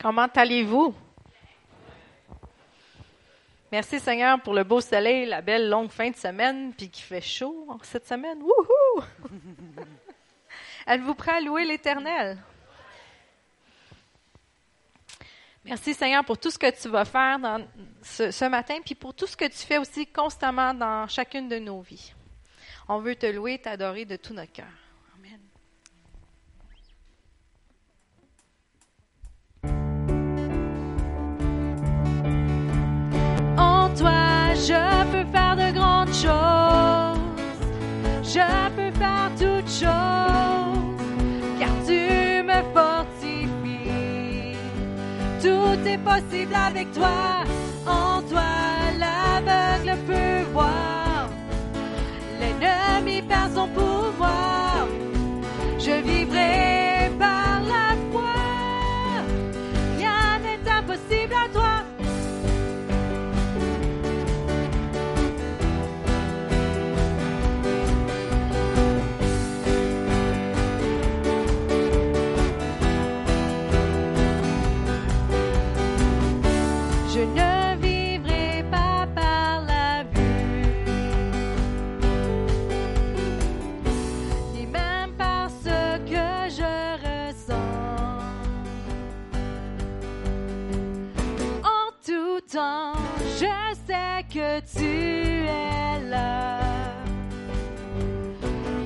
Comment allez-vous? Merci Seigneur pour le beau soleil, la belle longue fin de semaine, puis qui fait chaud cette semaine. Wouhou! Êtes-vous prêt à louer l'Éternel? Merci Seigneur pour tout ce que tu vas faire ce, ce matin, puis pour tout ce que tu fais aussi constamment dans chacune de nos vies. On veut te louer, t'adorer de tout notre cœur. Je peux faire toutes choses, car tu me fortifies. Tout est possible avec toi. En toi, l'aveugle peut voir. L'ennemi perd son pouvoir. Je vivrai que tu es là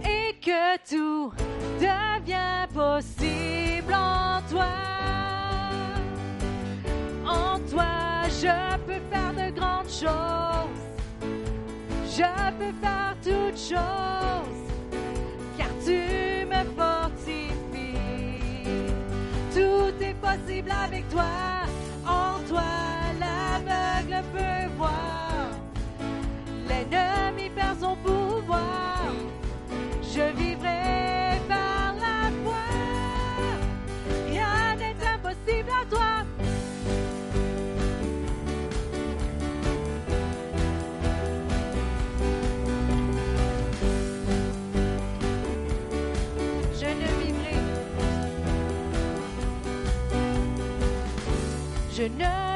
et que tout devient possible en toi. En toi, je peux faire de grandes choses. Je peux faire toutes choses, car tu me fortifies. Tout est possible avec toi. En toi, l'aveugle peut voir. L'ennemi perd son pouvoir. Je vivrai par la foi. Rien n'est impossible à toi. Je ne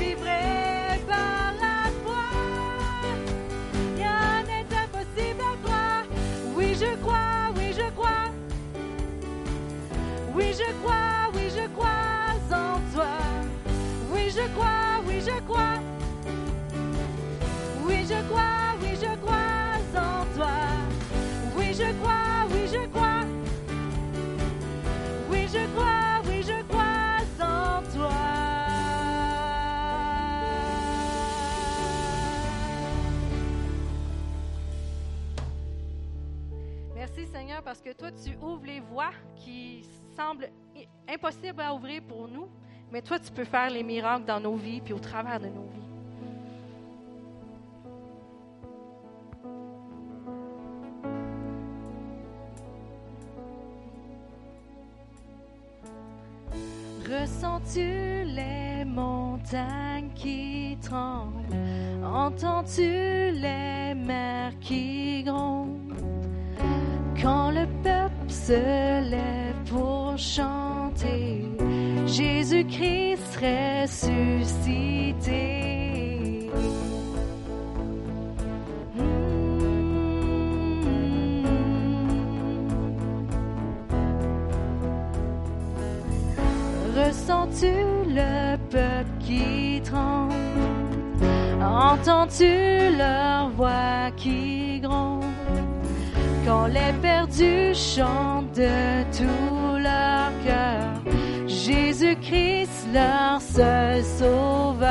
Je parce que toi tu ouvres les voies qui semblent impossibles à ouvrir pour nous, mais toi tu peux faire les miracles dans nos vies puis au travers de nos vies. Ressens-tu les montagnes qui tremblent? Entends-tu les mers qui grondent? Quand le peuple se lève pour chanter, Jésus-Christ ressuscité. Ressens-tu le peuple qui tremble? Entends-tu leur voix qui gronde? Quand les perdus chantent de tout leur cœur, Jésus-Christ leur seul sauveur.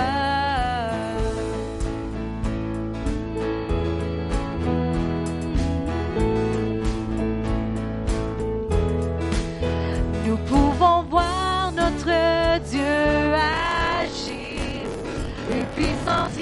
Nous pouvons voir notre Dieu agir. Une puissante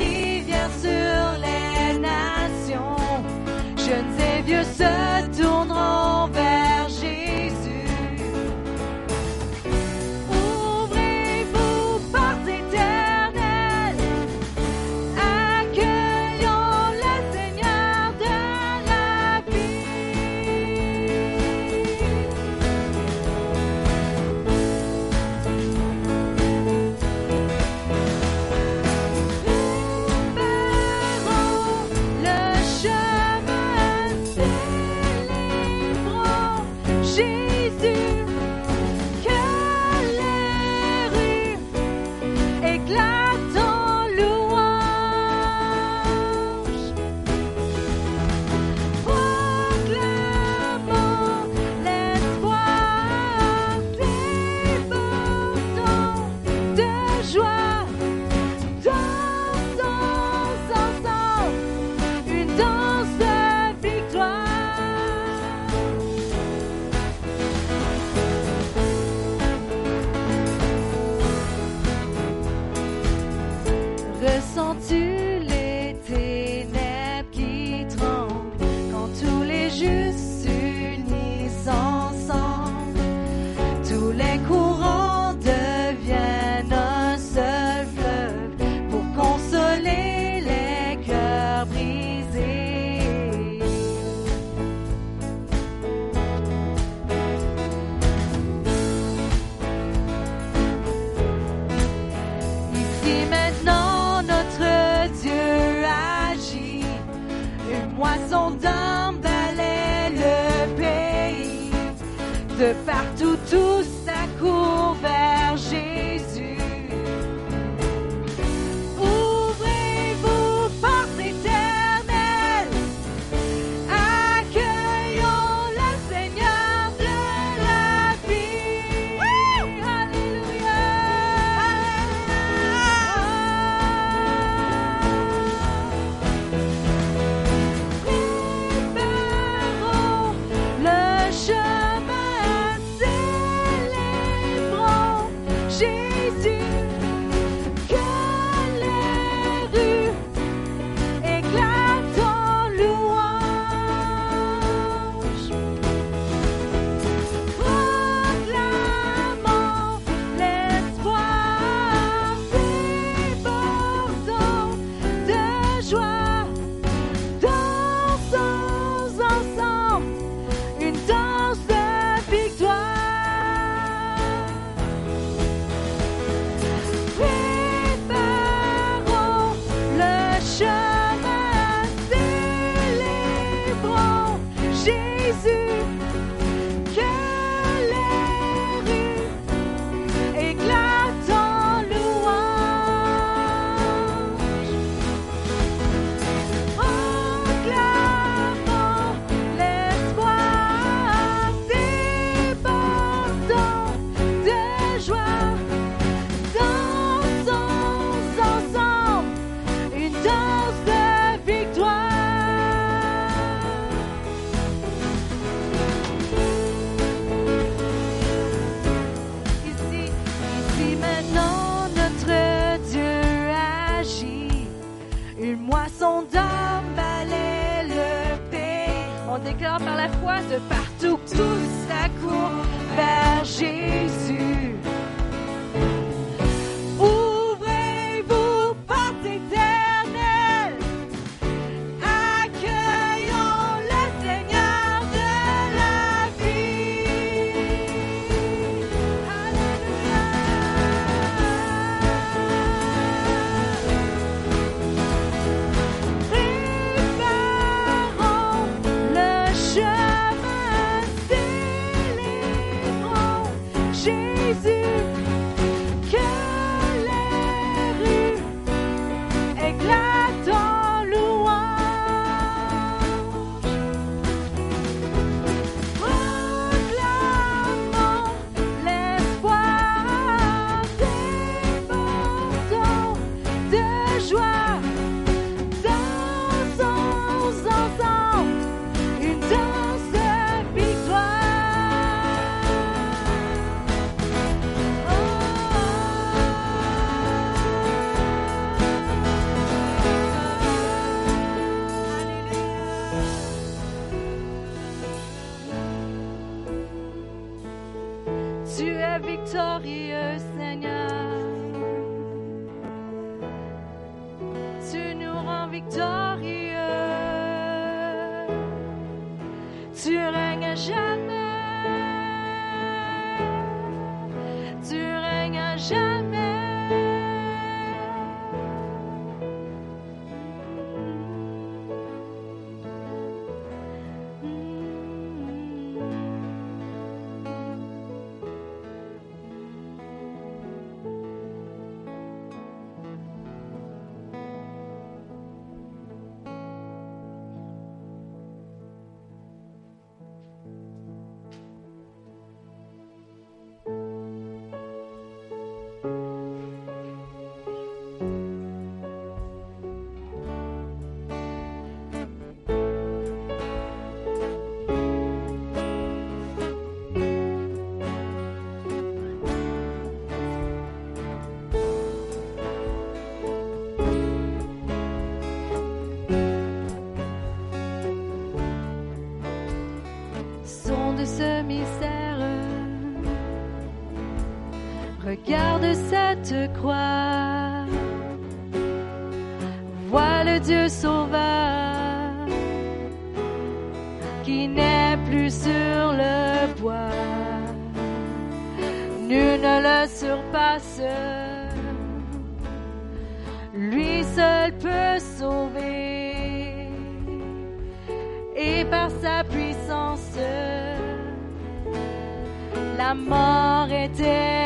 Victorious. te croire. Vois le Dieu sauveur qui n'est plus sur le bois. Nul ne le surpasse. Lui seul peut sauver. Et par sa puissance, la mort était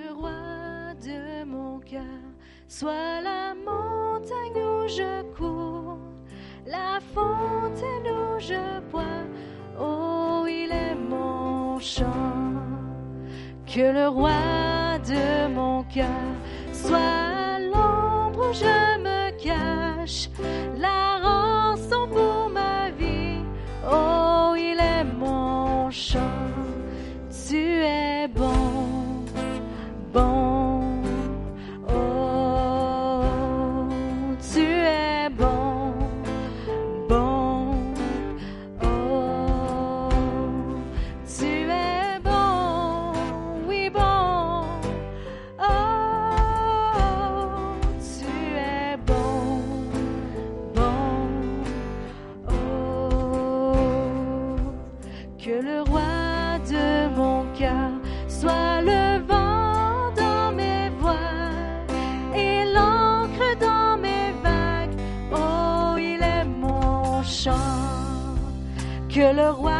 le roi de mon cœur, sois la montagne où je cours, la fontaine où je bois. Oh, il est mon chant. Que le roi de mon cœur soit l'ombre où je me cache. le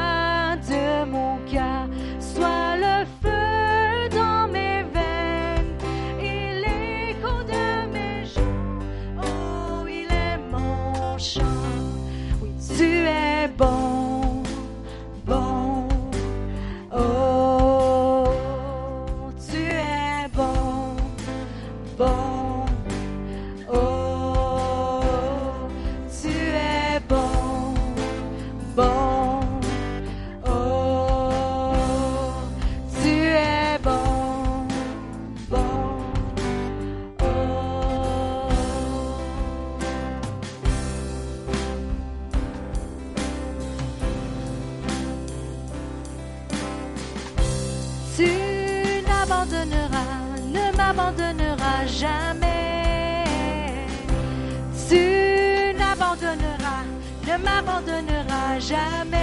m'abandonneras jamais.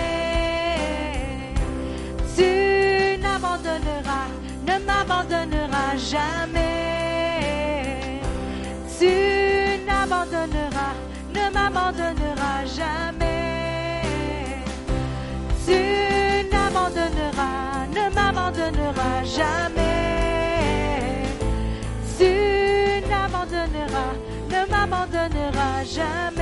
Tu n'abandonneras, ne m'abandonneras jamais. Tu n'abandonneras, ne m'abandonneras jamais. Tu n'abandonneras, ne m'abandonneras jamais. Tu n'abandonneras, ne m'abandonneras jamais.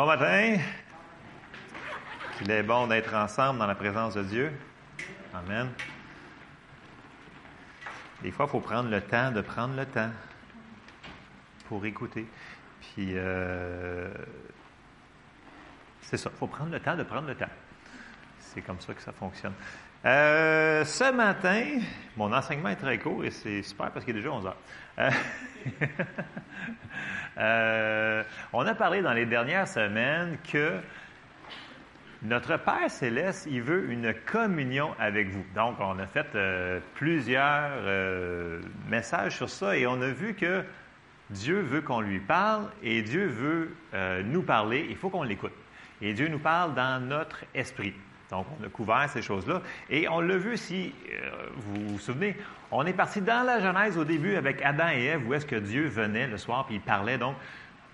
Bon matin. Il est bon d'être ensemble dans la présence de Dieu. Amen. Des fois, il faut prendre le temps de prendre le temps pour écouter. Puis, euh, c'est ça, il faut prendre le temps de prendre le temps. C'est comme ça que ça fonctionne. Euh, ce matin, mon enseignement est très court et c'est super parce qu'il est déjà 11 heures. Euh, euh, on a parlé dans les dernières semaines que notre Père céleste, il veut une communion avec vous. Donc, on a fait euh, plusieurs euh, messages sur ça et on a vu que Dieu veut qu'on lui parle et Dieu veut nous parler. Il faut qu'on l'écoute. Et Dieu nous parle dans notre esprit. Donc, on a couvert ces choses-là. Et on l'a vu si euh, vous vous souvenez, on est parti dans la Genèse au début avec Adam et Ève, où est-ce que Dieu venait le soir puis il parlait. Donc,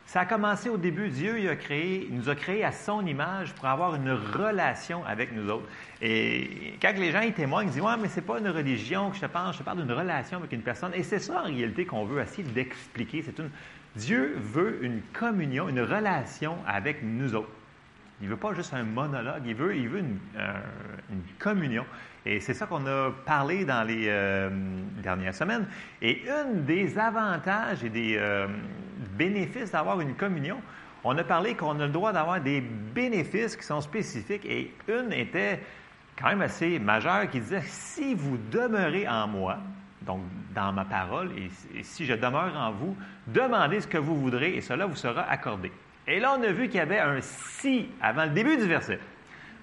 ça a commencé au début. Dieu il a créé, il nous a créés à son image pour avoir une relation avec nous autres. Et quand les gens ils témoignent, ils disent Ouais, mais c'est pas une religion que je te parle, je te parle d'une relation avec une personne. Et c'est ça en réalité qu'on veut essayer d'expliquer. C'est une Dieu veut une communion, une relation avec nous autres. Il veut pas juste un monologue, il veut, il veut une, une communion. Et c'est ça qu'on a parlé dans les euh, dernières semaines. Et un des avantages et des euh, bénéfices d'avoir une communion, on a parlé qu'on a le droit d'avoir des bénéfices qui sont spécifiques. Et une était quand même assez majeure qui disait, si vous demeurez en moi, donc dans ma parole, et, si je demeure en vous, demandez ce que vous voudrez et cela vous sera accordé. Et là, on a vu qu'il y avait un si avant le début du verset.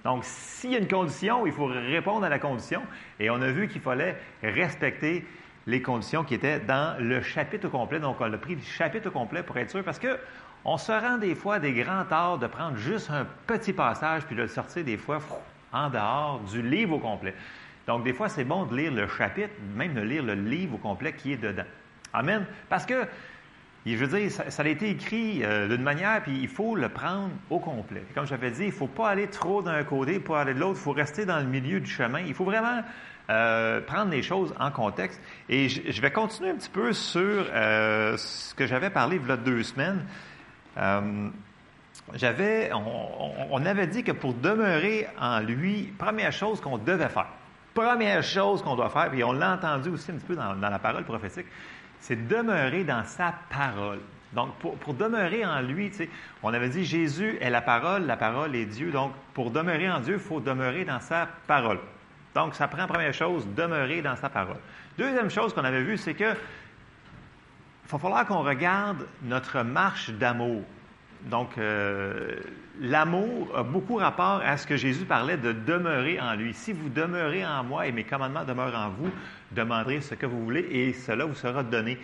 Donc, s'il y a une condition, il faut répondre à la condition. Et on a vu qu'il fallait respecter les conditions qui étaient dans le chapitre complet. Donc, on a pris le chapitre complet pour être sûr, parce que on se rend des fois des grands torts de prendre juste un petit passage puis de le sortir des fois en dehors du livre au complet. Donc, des fois, c'est bon de lire le chapitre, même de lire le livre au complet qui est dedans. Amen. Parce que je veux dire, ça, a été écrit euh, d'une manière, puis il faut le prendre au complet. Comme j'avais dit, il ne faut pas aller trop d'un côté pour aller de l'autre, il faut rester dans le milieu du chemin. Il faut vraiment euh, prendre les choses en contexte. Et je, vais continuer un petit peu sur euh, ce que j'avais parlé il y a deux semaines. j'avais, on, avait dit que pour demeurer en lui, première chose qu'on devait faire, première chose qu'on doit faire, puis on l'a entendu aussi un petit peu dans la parole prophétique, c'est demeurer dans sa parole. Donc, pour, demeurer en lui, on avait dit Jésus est la parole, la parole est Dieu. Donc, pour demeurer en Dieu, il faut demeurer dans sa parole. Donc, ça prend première chose, demeurer dans sa parole. Deuxième chose qu'on avait vue, c'est que il va falloir qu'on regarde notre marche d'amour. Donc, euh, l'amour a beaucoup rapport à ce que Jésus parlait de demeurer en lui. Si vous demeurez en moi et mes commandements demeurent en vous, demanderez ce que vous voulez et cela vous sera donné.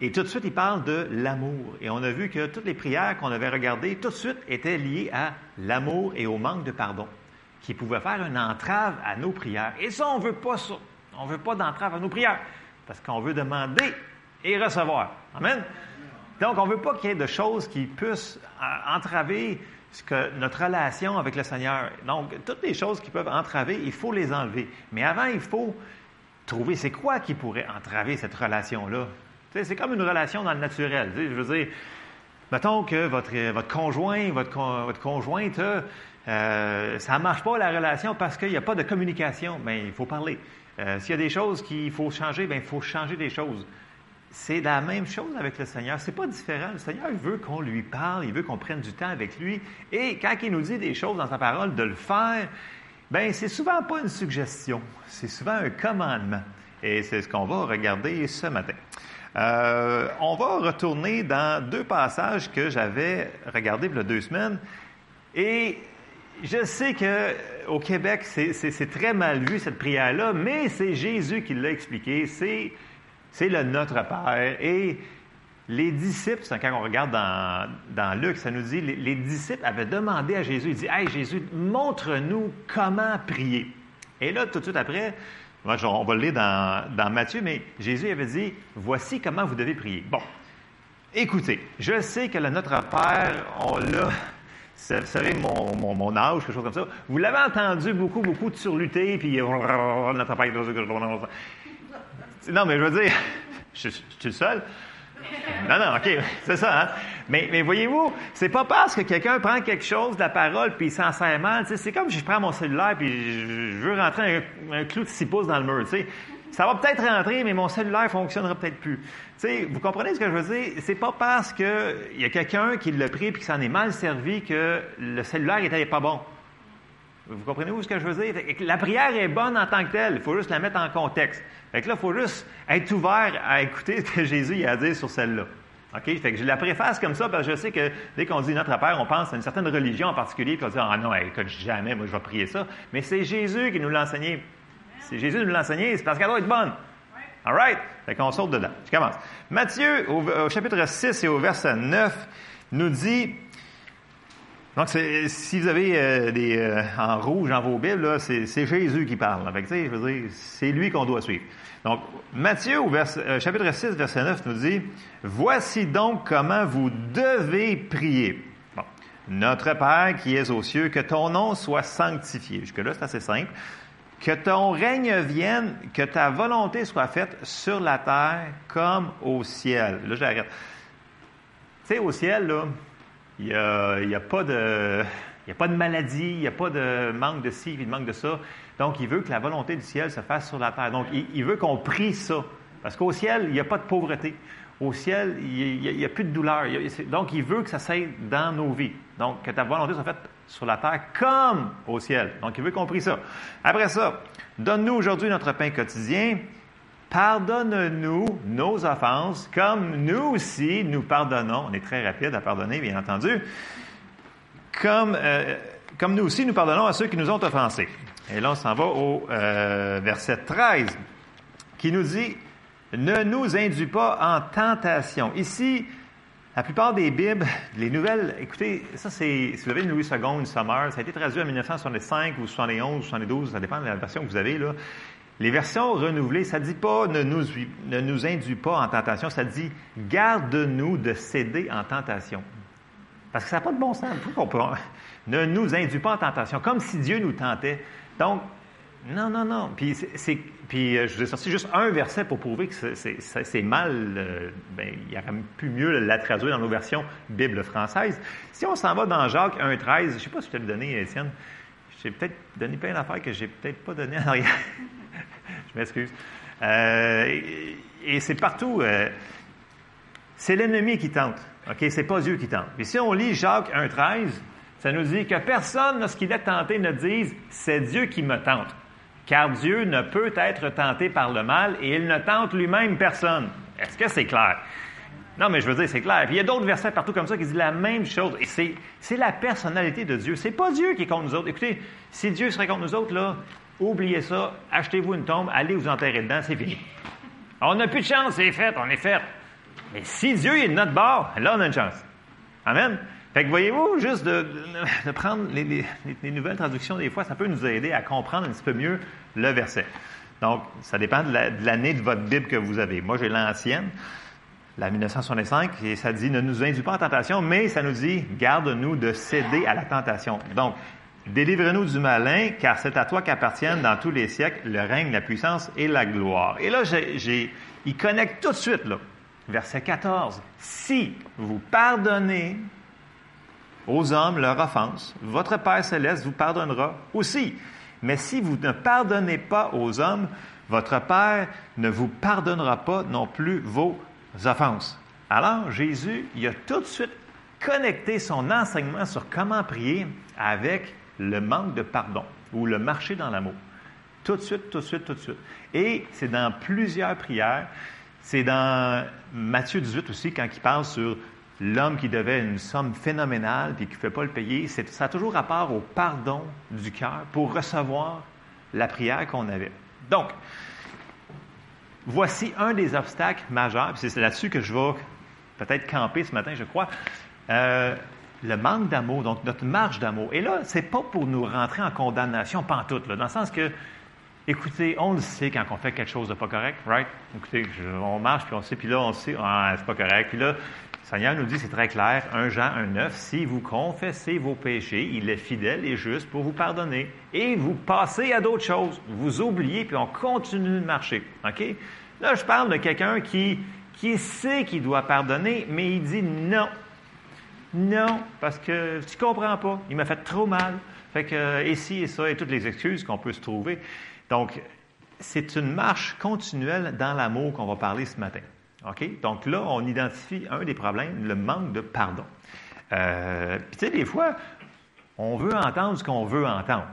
Et tout de suite, il parle de l'amour. Et on a vu que toutes les prières qu'on avait regardées, tout de suite, étaient liées à l'amour et au manque de pardon, qui pouvaient faire une entrave à nos prières. Et ça, on ne veut pas ça. On ne veut pas d'entrave à nos prières, parce qu'on veut demander et recevoir. Amen? Donc, on ne veut pas qu'il y ait de choses qui puissent euh, entraver que notre relation avec le Seigneur. Donc, toutes les choses qui peuvent entraver, il faut les enlever. Mais avant, il faut trouver c'est quoi qui pourrait entraver cette relation-là. C'est comme une relation dans le naturel. Je veux dire, mettons que votre, votre conjoint, votre, votre conjointe, euh, ça ne marche pas la relation parce qu'il n'y a pas de communication. Bien, il faut parler. Euh, s'il y a des choses qu'il faut changer, bien, il faut changer des choses. C'est la même chose avec le Seigneur. C'est pas différent. Le Seigneur veut qu'on lui parle, il veut qu'on prenne du temps avec lui. Et quand il nous dit des choses dans sa parole, de le faire, ben c'est souvent pas une suggestion, c'est souvent un commandement. Et c'est ce qu'on va regarder ce matin. Euh, on va retourner dans deux passages que j'avais regardés il y a deux semaines. Et je sais que au Québec, c'est très mal vu cette prière-là, mais c'est Jésus qui l'a expliqué. C'est le Notre Père. Et les disciples, quand on regarde dans, Luc, ça nous dit, les, disciples avaient demandé à Jésus, ils disent, Hey Jésus, montre-nous comment prier. Et là, tout de suite après, on va le lire dans, Matthieu, mais Jésus avait dit, voici comment vous devez prier. Bon, écoutez, je sais que le Notre Père, on l'a vous savez, mon, âge, quelque chose comme ça. Vous l'avez entendu beaucoup, beaucoup de surluter, puis notre non, mais je veux dire, je, suis le seul. Non, non, OK, c'est ça. Hein? Mais, voyez-vous, c'est pas parce que quelqu'un prend quelque chose de la parole puis s'en sert mal. C'est comme si je prends mon cellulaire puis je, veux rentrer un, clou de 6 pouces dans le mur. Ça va peut-être rentrer, mais mon cellulaire fonctionnera peut-être plus. vous comprenez ce que je veux dire? C'est pas parce qu'il y a quelqu'un qui l'a pris puis qui s'en est mal servi que le cellulaire n'était pas bon. Vous comprenez-vous ce que je veux dire? La prière est bonne en tant que telle. Il faut juste la mettre en contexte. Fait que là, il faut juste être ouvert à écouter ce que Jésus a à dire sur celle-là. OK? Fait que je la préface comme ça parce que je sais que dès qu'on dit Notre Père, on pense à une certaine religion en particulier, puis on dit Ah non, écoute, jamais, moi, je vais prier ça. Mais c'est Jésus qui nous l'a enseigné. C'est Jésus qui nous l'a enseigné, c'est parce qu'elle doit être bonne. All right? Fait qu'on saute dedans. Je commence. Matthieu, au chapitre 6 et au verset 9, nous dit donc, si vous avez euh, des euh, en rouge dans vos Bibles, c'est Jésus qui parle. c'est lui qu'on doit suivre. Donc, Matthieu, euh, chapitre 6, verset 9, nous dit, Voici donc comment vous devez prier. Notre Père qui es aux cieux, que ton nom soit sanctifié. Jusque-là, c'est assez simple. Que ton règne vienne, que ta volonté soit faite sur la terre comme au ciel. Là, j'arrête. Tu sais, au ciel, là, il n'y a, a, pas de. Il a pas de maladie, il n'y a pas de manque de ci, de manque de ça. Donc, il veut que la volonté du ciel se fasse sur la terre. Donc, il, veut qu'on prie ça. Parce qu'au ciel, il n'y a pas de pauvreté. Au ciel, il n'y a, plus de douleur. donc, il veut que ça s'aille dans nos vies. Donc, que ta volonté soit faite sur la terre comme au ciel. Donc, il veut qu'on prie ça. Après ça, donne-nous aujourd'hui notre pain quotidien. Pardonne-nous nos offenses, comme nous aussi nous pardonnons. On est très rapide à pardonner, bien entendu. Comme, euh, comme nous aussi nous pardonnons à ceux qui nous ont offensés. Et là, on s'en va au euh, verset 13, qui nous dit Ne nous induis pas en tentation. Ici, la plupart des Bibles, les nouvelles, écoutez, ça c'est, si vous avez une Louis II, une Sommer, ça a été traduit en 1965 ou 71 ou 72, ça dépend de la version que vous avez là. Les versions renouvelées, ça ne dit pas ne nous, ne nous induit pas en tentation, ça dit garde-nous de céder en tentation. Parce que ça n'a pas de bon sens. Ne nous induit pas en tentation, comme si Dieu nous tentait. Donc, non, non, non. Puis, c'est, puis euh, je vous ai sorti juste un verset pour prouver que c'est, mal. Euh, ben, il y aurait plus mieux la traduire dans nos versions Bible française. Si on s'en va dans Jacques 1,13, je ne sais pas si je t'ai donné, Étienne. J'ai peut-être donné plein d'affaires que j'ai peut-être pas donné en arrière. je m'excuse. Euh, et, c'est partout. c'est l'ennemi qui tente. OK? C'est pas Dieu qui tente. Et si on lit Jacques 1,13, ça nous dit que personne, lorsqu'il est tenté, ne dise c'est Dieu qui me tente. Car Dieu ne peut être tenté par le mal et il ne tente lui-même personne. Est-ce que c'est clair? Non, mais je veux dire, c'est clair. Puis il y a d'autres versets partout comme ça qui disent la même chose. Et c'est la personnalité de Dieu. C'est pas Dieu qui est contre nous autres. Écoutez, si Dieu serait contre nous autres, là, oubliez ça, achetez-vous une tombe, allez vous enterrer dedans, c'est fini. On n'a plus de chance, c'est fait, on est fait. Mais si Dieu est de notre bord, là, on a une chance. Amen. Fait que voyez-vous, juste de, prendre les, nouvelles traductions, des fois, ça peut nous aider à comprendre un petit peu mieux le verset. Donc, ça dépend de l'année de, votre Bible que vous avez. Moi, j'ai l'ancienne, la 1965, et ça dit ne nous induis pas en tentation, mais ça nous dit garde-nous de céder à la tentation. Donc, délivre-nous du malin, car c'est à toi qu'appartiennent dans tous les siècles le règne, la puissance et la gloire. Et là, il connecte tout de suite, là. Verset 14. Si vous pardonnez aux hommes leur offense, votre Père céleste vous pardonnera aussi. Mais si vous ne pardonnez pas aux hommes, votre Père ne vous pardonnera pas non plus vos offenses. Alors, Jésus, il a tout de suite connecté son enseignement sur comment prier avec le manque de pardon ou le marcher dans l'amour. Tout de suite, tout de suite, tout de suite. Et c'est dans plusieurs prières. C'est dans Matthieu 18 aussi, quand il parle sur l'homme qui devait une somme phénoménale puis qui ne fait pas le payer, ça a toujours rapport au pardon du cœur pour recevoir la prière qu'on avait. Donc, voici un des obstacles majeurs, c'est là-dessus que je vais peut-être camper ce matin, je crois. Euh, le manque d'amour, donc notre marge d'amour. Et là, c'est pas pour nous rentrer en condamnation pantoute, là, dans le sens que, écoutez, on le sait quand on fait quelque chose de pas correct, right? Écoutez, on marche, puis on sait, puis là, on sait, ah, c'est pas correct. Puis là, Seigneur nous dit, c'est très clair, 1 Jean 1,9, si vous confessez vos péchés, il est fidèle et juste pour vous pardonner. Et vous passez à d'autres choses. Vous oubliez, puis on continue de marcher. OK? Là, je parle de quelqu'un qui, qui sait qu'il doit pardonner, mais il dit non. Non, parce que tu comprends pas. Il m'a fait trop mal. Fait que, ici et ça, et toutes les excuses qu'on peut se trouver. Donc, c'est une marche continuelle dans l'amour qu'on va parler ce matin. OK? Donc là, on identifie un des problèmes, le manque de pardon. Euh, puis tu sais, des fois, on veut entendre ce qu'on veut entendre.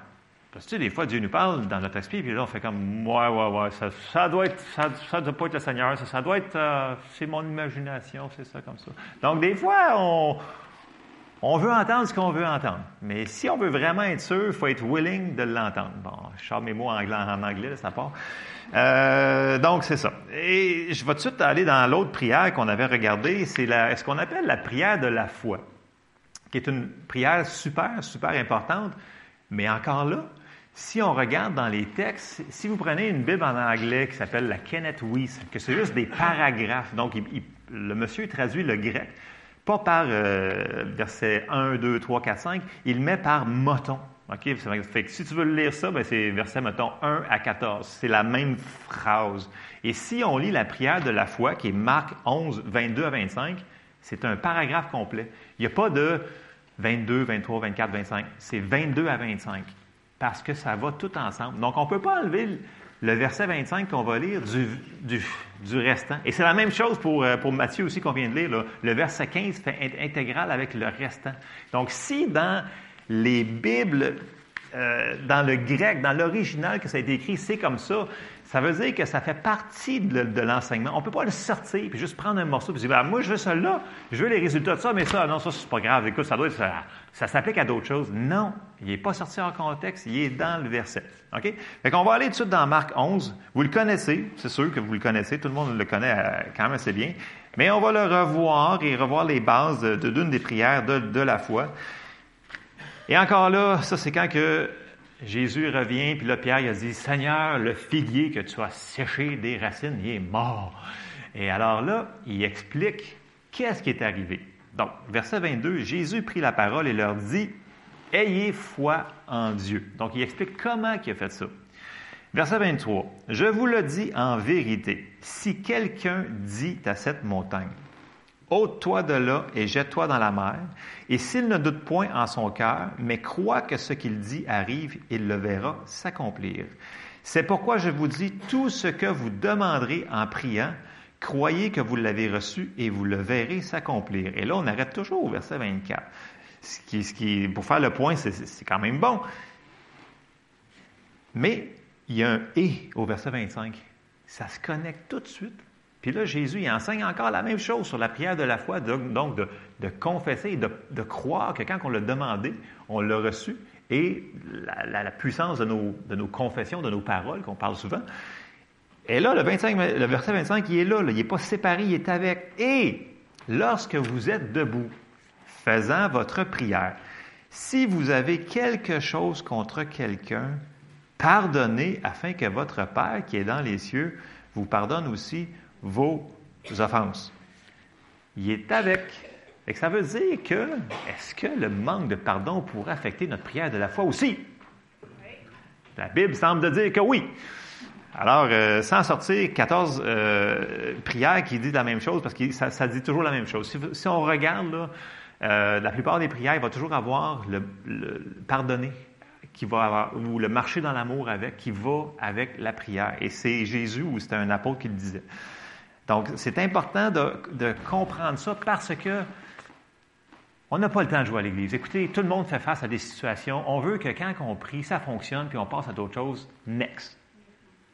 Parce que tu sais, des fois, Dieu nous parle dans notre esprit, puis là, on fait comme, ouais, ouais, ouais, ça, ça doit être, ça, ça doit pas être le Seigneur, ça, ça doit être, euh, c'est mon imagination, c'est ça comme ça. Donc, des fois, on, on veut entendre ce qu'on veut entendre. Mais si on veut vraiment être sûr, il faut être willing de l'entendre. Bon, je sors mes mots en anglais, ça part. Euh, donc, c'est ça. Et je vais tout de suite aller dans l'autre prière qu'on avait regardée. C'est ce qu'on appelle la prière de la foi, qui est une prière super, super importante. Mais encore là, si on regarde dans les textes, si vous prenez une Bible en anglais qui s'appelle la Kenneth Weiss, que c'est juste des paragraphes, donc le monsieur traduit le grec, pas par euh, verset 1, 2, 3, 4, 5, il met par moton. Si tu veux lire ça, ben c'est verset, mettons, 1 à 14. C'est la même phrase. Et si on lit la prière de la foi, qui est Marc 11, 22 à 25, c'est un paragraphe complet. Il n'y a pas de 22, 23, 24, 25. C'est 22 à 25. Parce que ça va tout ensemble. Donc, on ne peut pas enlever le verset 25 qu'on va lire du, du, restant. Et c'est la même chose pour, euh, pour Matthieu aussi qu'on vient de lire. Le verset 15 fait intégral avec le restant. Donc, si dans les Bibles, euh, dans le grec, dans l'original que ça a été écrit, c'est comme ça, ça veut dire que ça fait partie de, l'enseignement. On ne peut pas le sortir puis juste prendre un morceau et dire ben, Moi, je veux là, je veux les résultats de ça, mais ça, non, ça, c'est pas grave. Écoute, ça doit être, ça, ça s'applique à d'autres choses. Non, il n'est pas sorti en contexte, il est dans le verset. OK? Fait qu'on va aller tout de suite dans Marc 11. Vous le connaissez, c'est sûr que vous le connaissez, tout le monde le connaît euh, quand même assez bien. Mais on va le revoir et revoir les bases d'une des prières de, de la foi. Et encore là, ça c'est quand que Jésus revient, puis là, Pierre il a dit, Seigneur, le figuier que tu as séché des racines, il est mort. Et alors là, il explique qu'est-ce qui est arrivé. Donc, verset 22, Jésus prit la parole et leur dit, Ayez foi en Dieu. Donc, il explique comment il a fait ça. Verset 23, Je vous le dis en vérité, si quelqu'un dit à cette montagne, ôte-toi de là et jette-toi dans la mer. Et s'il ne doute point en son cœur, mais croit que ce qu'il dit arrive, il le verra s'accomplir. C'est pourquoi je vous dis, tout ce que vous demanderez en priant, croyez que vous l'avez reçu et vous le verrez s'accomplir. Et là, on arrête toujours au verset 24. Ce qui, ce qui, pour faire le point, c'est quand même bon. Mais il y a un et au verset 25. Ça se connecte tout de suite puis là, Jésus, il enseigne encore la même chose sur la prière de la foi, donc de, confesser et de, croire que quand on l'a demandé, on l'a reçu, et la, puissance de nos, confessions, de nos paroles, qu'on parle souvent. Et là, le, 25, le verset 25, il est là, il n'est pas séparé, il est avec. Et lorsque vous êtes debout, faisant votre prière, si vous avez quelque chose contre quelqu'un, pardonnez afin que votre Père qui est dans les cieux vous pardonne aussi vos offenses. Il est avec. Et ça veut dire que, est-ce que le manque de pardon pourrait affecter notre prière de la foi aussi? La Bible semble dire que oui. Alors, euh, sans sortir 14 euh, prières qui disent la même chose, parce que ça, dit toujours la même chose. Si, on regarde, euh, la plupart des prières, il va toujours avoir le, pardonner, qui va avoir, ou le marcher dans l'amour avec, qui va avec la prière. Et c'est Jésus ou c'était un apôtre qui le disait. Donc, c'est important de, comprendre ça parce que on n'a pas le temps de jouer à l'Église. Écoutez, tout le monde fait face à des situations. On veut que quand on prie, ça fonctionne, puis on passe à d'autres choses. Next.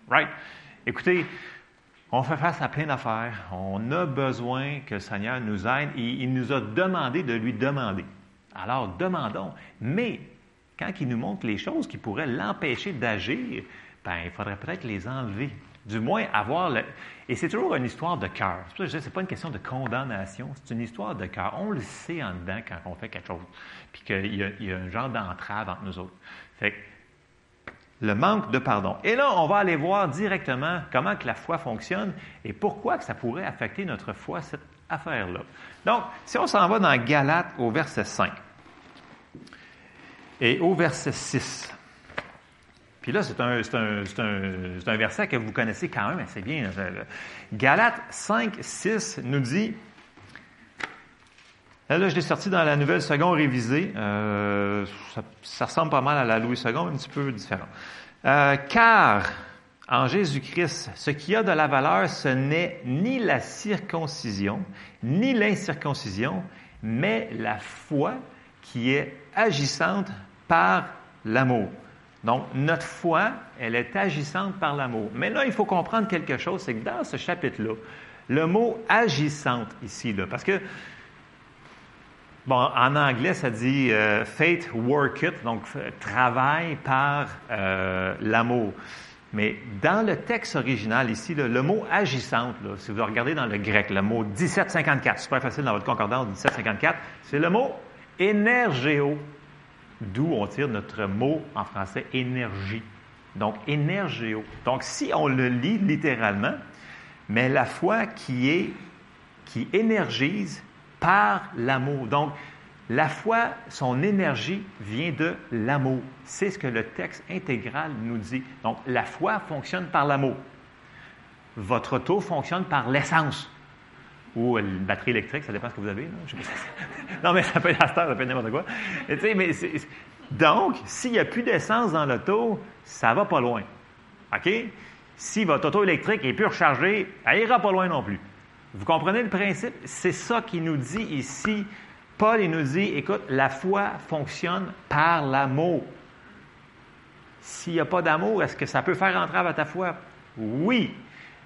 Right? Écoutez, on fait face à plein d'affaires. On a besoin que le Seigneur nous aide et il nous a demandé de lui demander. Alors, demandons. Mais, quand il nous montre les choses qui pourraient l'empêcher d'agir, ben, il faudrait peut-être les enlever. Du moins, avoir le... Et c'est toujours une histoire de cœur. Ce n'est pas une question de condamnation, c'est une histoire de cœur. On le sait en dedans quand on fait quelque chose, puis qu'il y, a un genre d'entrave entre nous autres. Fait le manque de pardon. Et là, on va aller voir directement comment que la foi fonctionne et pourquoi que ça pourrait affecter notre foi, cette affaire-là. Donc, si on s'en va dans Galates au verset 5 et au verset 6, puis là, c'est un, verset que vous connaissez quand même assez bien. Galates 5, 6 nous dit, là, je l'ai sorti dans la nouvelle seconde révisée, euh, ça, ressemble pas mal à la Louis II, un petit peu différent. Euh, car en Jésus-Christ, ce qui a de la valeur, ce n'est ni la circoncision, ni l'incirconcision, mais la foi qui est agissante par l'amour. Donc, notre foi, elle est agissante par l'amour. Mais là, il faut comprendre quelque chose, c'est que dans ce chapitre-là, le mot agissante ici, parce que, bon, en anglais, ça dit euh, faith work it, donc travail par euh, l'amour. Mais dans le texte original ici, le mot agissante, si vous regardez dans le grec, le mot 1754, super facile dans votre concordance 1754, c'est le mot énergéo d'où on tire notre mot en français énergie. Donc, énergéo. Donc, si on le lit littéralement, mais la foi qui est, qui énergise par l'amour. Donc, la foi, son énergie vient de l'amour. C'est ce que le texte intégral nous dit. Donc, la foi fonctionne par l'amour. Votre auto fonctionne par l'essence. Ou une batterie électrique, ça dépend ce que vous avez. Non, mais ça peut être heure, ça peut être n'importe quoi. Mais donc, s'il n'y a plus d'essence dans l'auto, ça va pas loin. OK? Si votre auto électrique est plus rechargée, elle ira pas loin non plus. Vous comprenez le principe? C'est ça qu'il nous dit ici. Paul, il nous dit, écoute, la foi fonctionne par l'amour. S'il n'y a pas d'amour, est-ce que ça peut faire entrave à ta foi? Oui.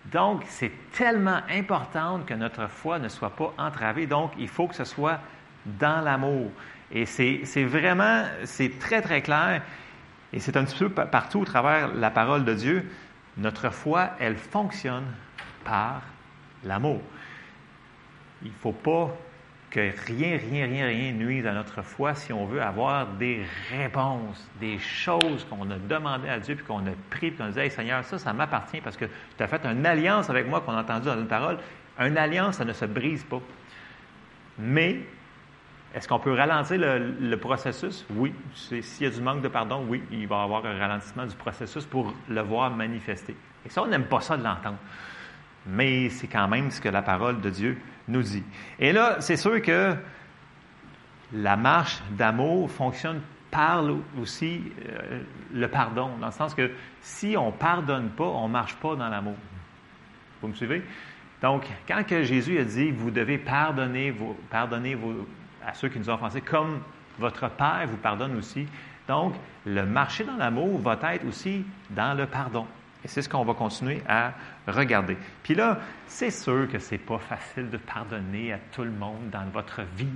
Donc, c'est tellement important que notre foi ne soit pas entravée. Donc, il faut que ce soit dans l'amour. Et c'est vraiment, c'est très, très clair. Et c'est un petit peu pa- partout au travers la parole de Dieu. Notre foi, elle fonctionne par l'amour. Il ne faut pas que rien, rien, rien, rien nuise à notre foi si on veut avoir des réponses, des choses qu'on a demandées à Dieu, puis qu'on a pris, puis qu'on a dit, hey, Seigneur, ça, ça m'appartient parce que tu as fait une alliance avec moi qu'on a entendu dans une parole. Une alliance, ça ne se brise pas. Mais, est-ce qu'on peut ralentir le, le processus? Oui. S'il y a du manque de pardon, oui, il va y avoir un ralentissement du processus pour le voir manifester. Et ça, on n'aime pas ça de l'entendre mais c'est quand même ce que la parole de Dieu nous dit. Et là, c'est sûr que la marche d'amour fonctionne par aussi euh, le pardon, dans le sens que si on pardonne pas, on marche pas dans l'amour. Vous me suivez? Donc, quand que Jésus a dit, vous devez pardonner, pardonner à ceux qui nous ont offensés, comme votre Père vous pardonne aussi. Donc, le marcher dans l'amour va être aussi dans le pardon. Et c'est ce qu'on va continuer à regarder. Puis là, c'est sûr que c'est pas facile de pardonner à tout le monde dans votre vie.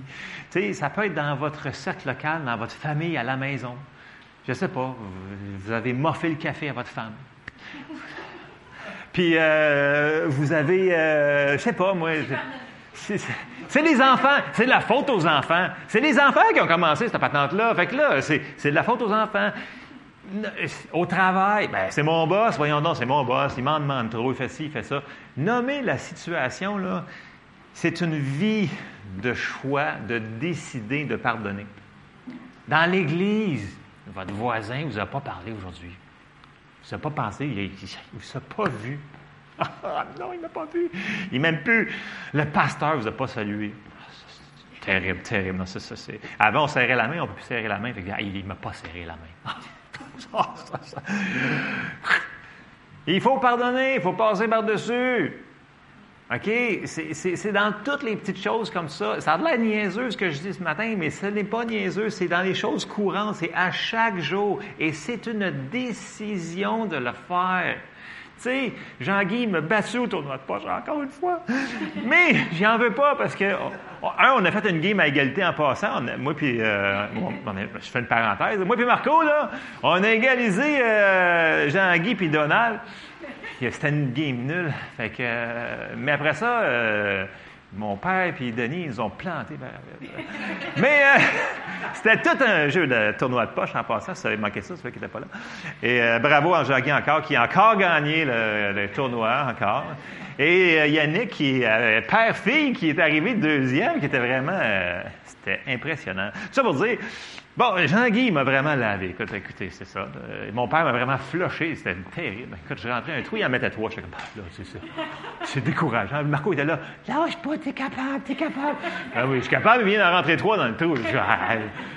Tu sais, ça peut être dans votre cercle local, dans votre famille, à la maison. Je sais pas, vous- avez moffé le café à votre femme. Puis euh, vous avez, euh, je sais pas, moi. c'est- les enfants, c'est de la faute aux enfants. C'est les enfants qui ont commencé cette patente-là. Fait que là, c'est de la faute aux enfants. N- Au travail, ben, c'est mon boss, voyons donc, c'est mon boss, il m'en demande trop, il fait ci, il fait ça. Nommer la situation, là, c'est une vie de choix, de décider de pardonner. Dans l'Église, votre voisin ne vous a pas parlé aujourd'hui. Il ne vous a pas pensé, il ne vous a pas vu. Ah non, il ne m'a pas vu. Il m'aime plus. Le pasteur ne vous a pas salué. Ah, Terrible, terrible. Avant, on serrait la main, on ne peut plus serrer la main. Ah, il ne m'a pas serré la main. Il faut pardonner, il faut passer par-dessus. OK? C'est dans toutes les petites choses comme ça. Ça a l'air niaiseux ce que je dis ce matin, mais ce n'est pas niaiseux. C'est dans les choses courantes. C'est à chaque jour. Et c'est une décision de le faire. Tu sais, Jean-Guy me battu au tournoi de poche encore une fois. Mais j'en veux pas parce que, un, on a fait une game à égalité en passant. Moi puis, euh, je fais une parenthèse. Moi puis Marco, là, on a égalisé euh, Jean-Guy puis Donald. Puis, C'était une game nulle. Euh, mais après ça, euh, mon père et Denis, ils ont planté. Euh, Mais euh, c'était tout un jeu de tournoi de poche en passant. Ça avait manqué ça, c'est vrai qu'il n'était pas là. Et euh, bravo à Jean-Guy encore, qui a encore gagné le, le tournoi encore. Et euh, Yannick, qui euh, père-fille, qui est arrivé deuxième, qui était vraiment... euh, c'était impressionnant. Ça pour dire... Bon, Jean-Guy m'a vraiment lavé. Écoute, écoutez, c'est ça. Mon père m'a vraiment flushé. C'était terrible. Écoute, je rentrais un trou, il en mettait trois. J'étais comme, ah, là, c'est ça. C'est décourageant. Marco était là. Lâche pas, t'es capable, t'es capable. Ah oui, je suis capable, il vient d'en rentrer trois dans le trou. Je dis, Ah,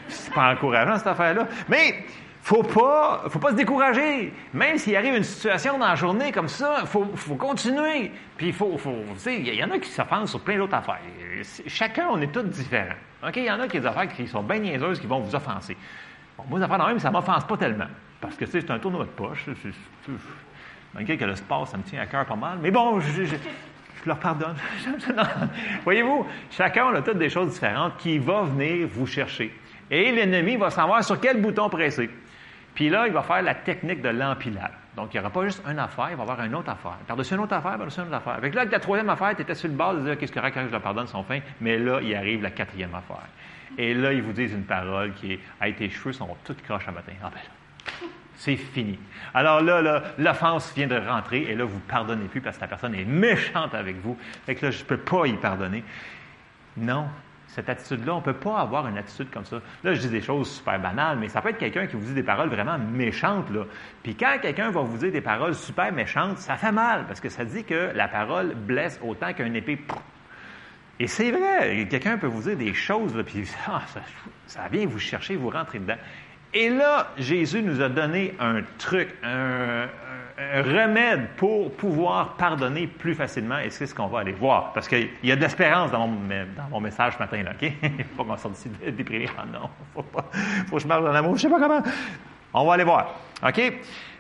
c'est pas encourageant, cette affaire-là. Mais, faut pas, faut pas se décourager. Même s'il arrive une situation dans la journée comme ça, faut, faut continuer. Puis il faut, faut il y en a qui s'offensent sur plein d'autres affaires. Chacun, on est tous différents. OK? Il y en a qui ont des affaires qui sont bien niaiseuses qui vont vous offenser. Bon, moi, les affaires même, ça m'offense pas tellement. Parce que, tu sais, c'est un tournoi de poche. Malgré que le sport, ça me tient à cœur pas mal. Mais bon, je, je- je leur pardonne. Voyez-vous, chacun, on a toutes des choses différentes qui vont venir vous chercher. Et l'ennemi va savoir sur quel bouton presser. Puis là, il va faire la technique de l'empilade. Donc, il n'y aura pas juste une affaire, il va y avoir une autre affaire. Par-dessus une autre affaire, par-dessus une autre affaire. Avec là, avec la troisième affaire, tu étais sur le bord de dire qu'est-ce que je leur pardonne son fin, mais là, il arrive la quatrième affaire. Et là, ils vous disent une parole qui est Hey, tes cheveux sont toutes croches à matin. Ah ben là, c'est fini. Alors là, là, l'offense vient de rentrer et là, vous ne pardonnez plus parce que la personne est méchante avec vous. Fait que là, je ne peux pas y pardonner. Non, cette attitude-là, on ne peut pas avoir une attitude comme ça. Là, je dis des choses super banales, mais ça peut être quelqu'un qui vous dit des paroles vraiment méchantes. Là. Puis quand quelqu'un va vous dire des paroles super méchantes, ça fait mal parce que ça dit que la parole blesse autant qu'un épée. Et c'est vrai, quelqu'un peut vous dire des choses, là, puis ah, ça, ça vient vous chercher, vous rentrer dedans. Et là, Jésus nous a donné un truc, un, un remède pour pouvoir pardonner plus facilement, et c'est ce qu'on va aller voir. Parce qu'il y a de l'espérance dans mon, dans mon message ce matin, là, OK? Il faut qu'on sorte d'ici déprimé. Ah non, faut pas, faut que je marche dans l'amour, je sais pas comment. On va aller voir, OK?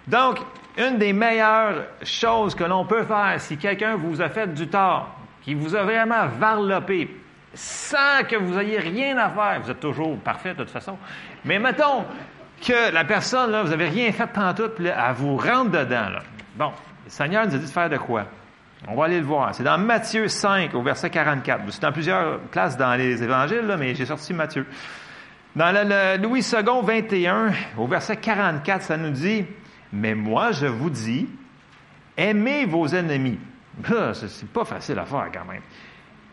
Donc, une des meilleures choses que l'on peut faire si quelqu'un vous a fait du tort, qui vous a vraiment varlopé, sans que vous ayez rien à faire, vous êtes toujours parfait de toute façon, mais mettons, que la personne, là, vous n'avez rien fait tout, puis là, elle vous rentre dedans. Là. Bon, le Seigneur nous a dit de faire de quoi? On va aller le voir. C'est dans Matthieu 5, au verset 44. C'est dans plusieurs places dans les évangiles, là, mais j'ai sorti Matthieu. Dans le, le Louis II 21, au verset 44, ça nous dit Mais moi, je vous dis, aimez vos ennemis. C'est pas facile à faire quand même.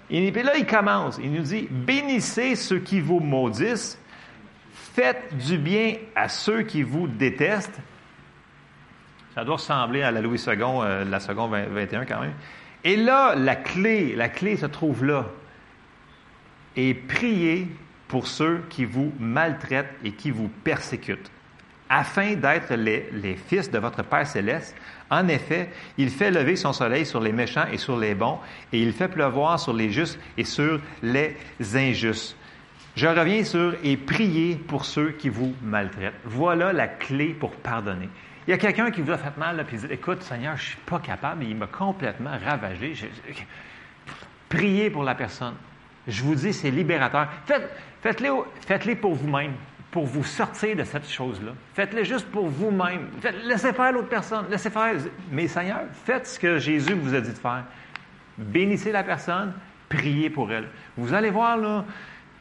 Et puis là, il commence. Il nous dit Bénissez ceux qui vous maudissent Faites du bien à ceux qui vous détestent. Ça doit ressembler à la Louis II, euh, la seconde 21 quand même. Et là, la clé, la clé se trouve là. Et priez pour ceux qui vous maltraitent et qui vous persécutent, afin d'être les, les fils de votre Père céleste. En effet, il fait lever son soleil sur les méchants et sur les bons, et il fait pleuvoir sur les justes et sur les injustes. Je reviens sur et priez pour ceux qui vous maltraitent. Voilà la clé pour pardonner. Il y a quelqu'un qui vous a fait mal, puis dit Écoute, Seigneur, je ne suis pas capable, il m'a complètement ravagé. Priez pour la personne. Je vous dis, c'est libérateur. Faites, faites-les pour vous-même, pour vous sortir de cette chose-là. Faites-les juste pour vous-même. laissez faire l'autre personne. Laissez faire. Mais Seigneur, faites ce que Jésus vous a dit de faire. Bénissez la personne, priez pour elle. Vous allez voir, là,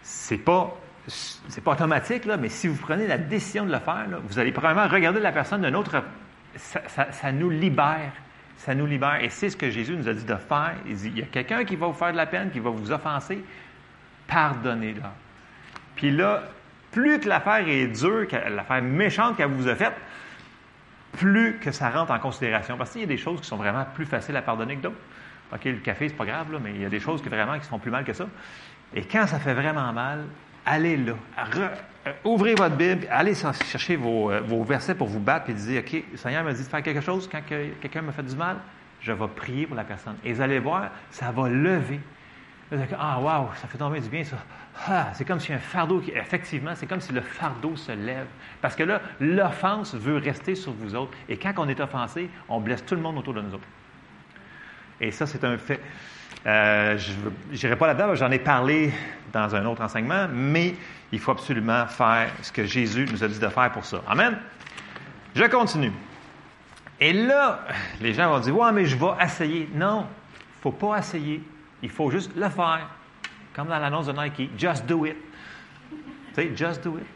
c'est pas c'est pas automatique, là, mais si vous prenez la décision de le faire, vous allez probablement regarder la personne d'un autre. Ça, nous libère. Ça nous libère. Et c'est ce que Jésus nous a dit de faire. Il dit il y a quelqu'un qui va vous faire de la peine, qui va vous offenser. Pardonnez-la. Puis là, plus que l'affaire est dure, l'affaire méchante qu'elle vous a faite, plus que ça rentre en considération. Parce qu'il y a des choses qui sont vraiment plus faciles à pardonner que d'autres. OK, le café, c'est pas grave, là, mais il y a des choses qui vraiment qui sont plus mal que ça. Et quand ça fait vraiment mal, allez là. Euh, ouvrez votre Bible, allez chercher euh, vos, versets pour vous battre et dire OK, le Seigneur m'a dit de faire quelque chose quand quelqu'un me fait du mal, je vais prier pour la personne. Et vous allez voir, ça va lever. Ah, wow, ça fait tomber du bien, ça. Ah, c'est comme si un fardeau, effectivement, c'est comme si le fardeau se lève. Parce que là, l'offense veut rester sur vous autres. Et quand on est offensé, on blesse tout le monde autour de nous autres. Et ça, c'est un fait. Euh, je n'irai pas là-dedans, j'en ai parlé dans un autre enseignement, mais il faut absolument faire ce que Jésus nous a dit de faire pour ça. Amen. Je continue. Et là, les gens vont dire Ouais, mais je vais essayer. Non, il ne faut pas essayer. Il faut juste le faire. Comme dans l'annonce de Nike Just do it. Tu sais, just do it.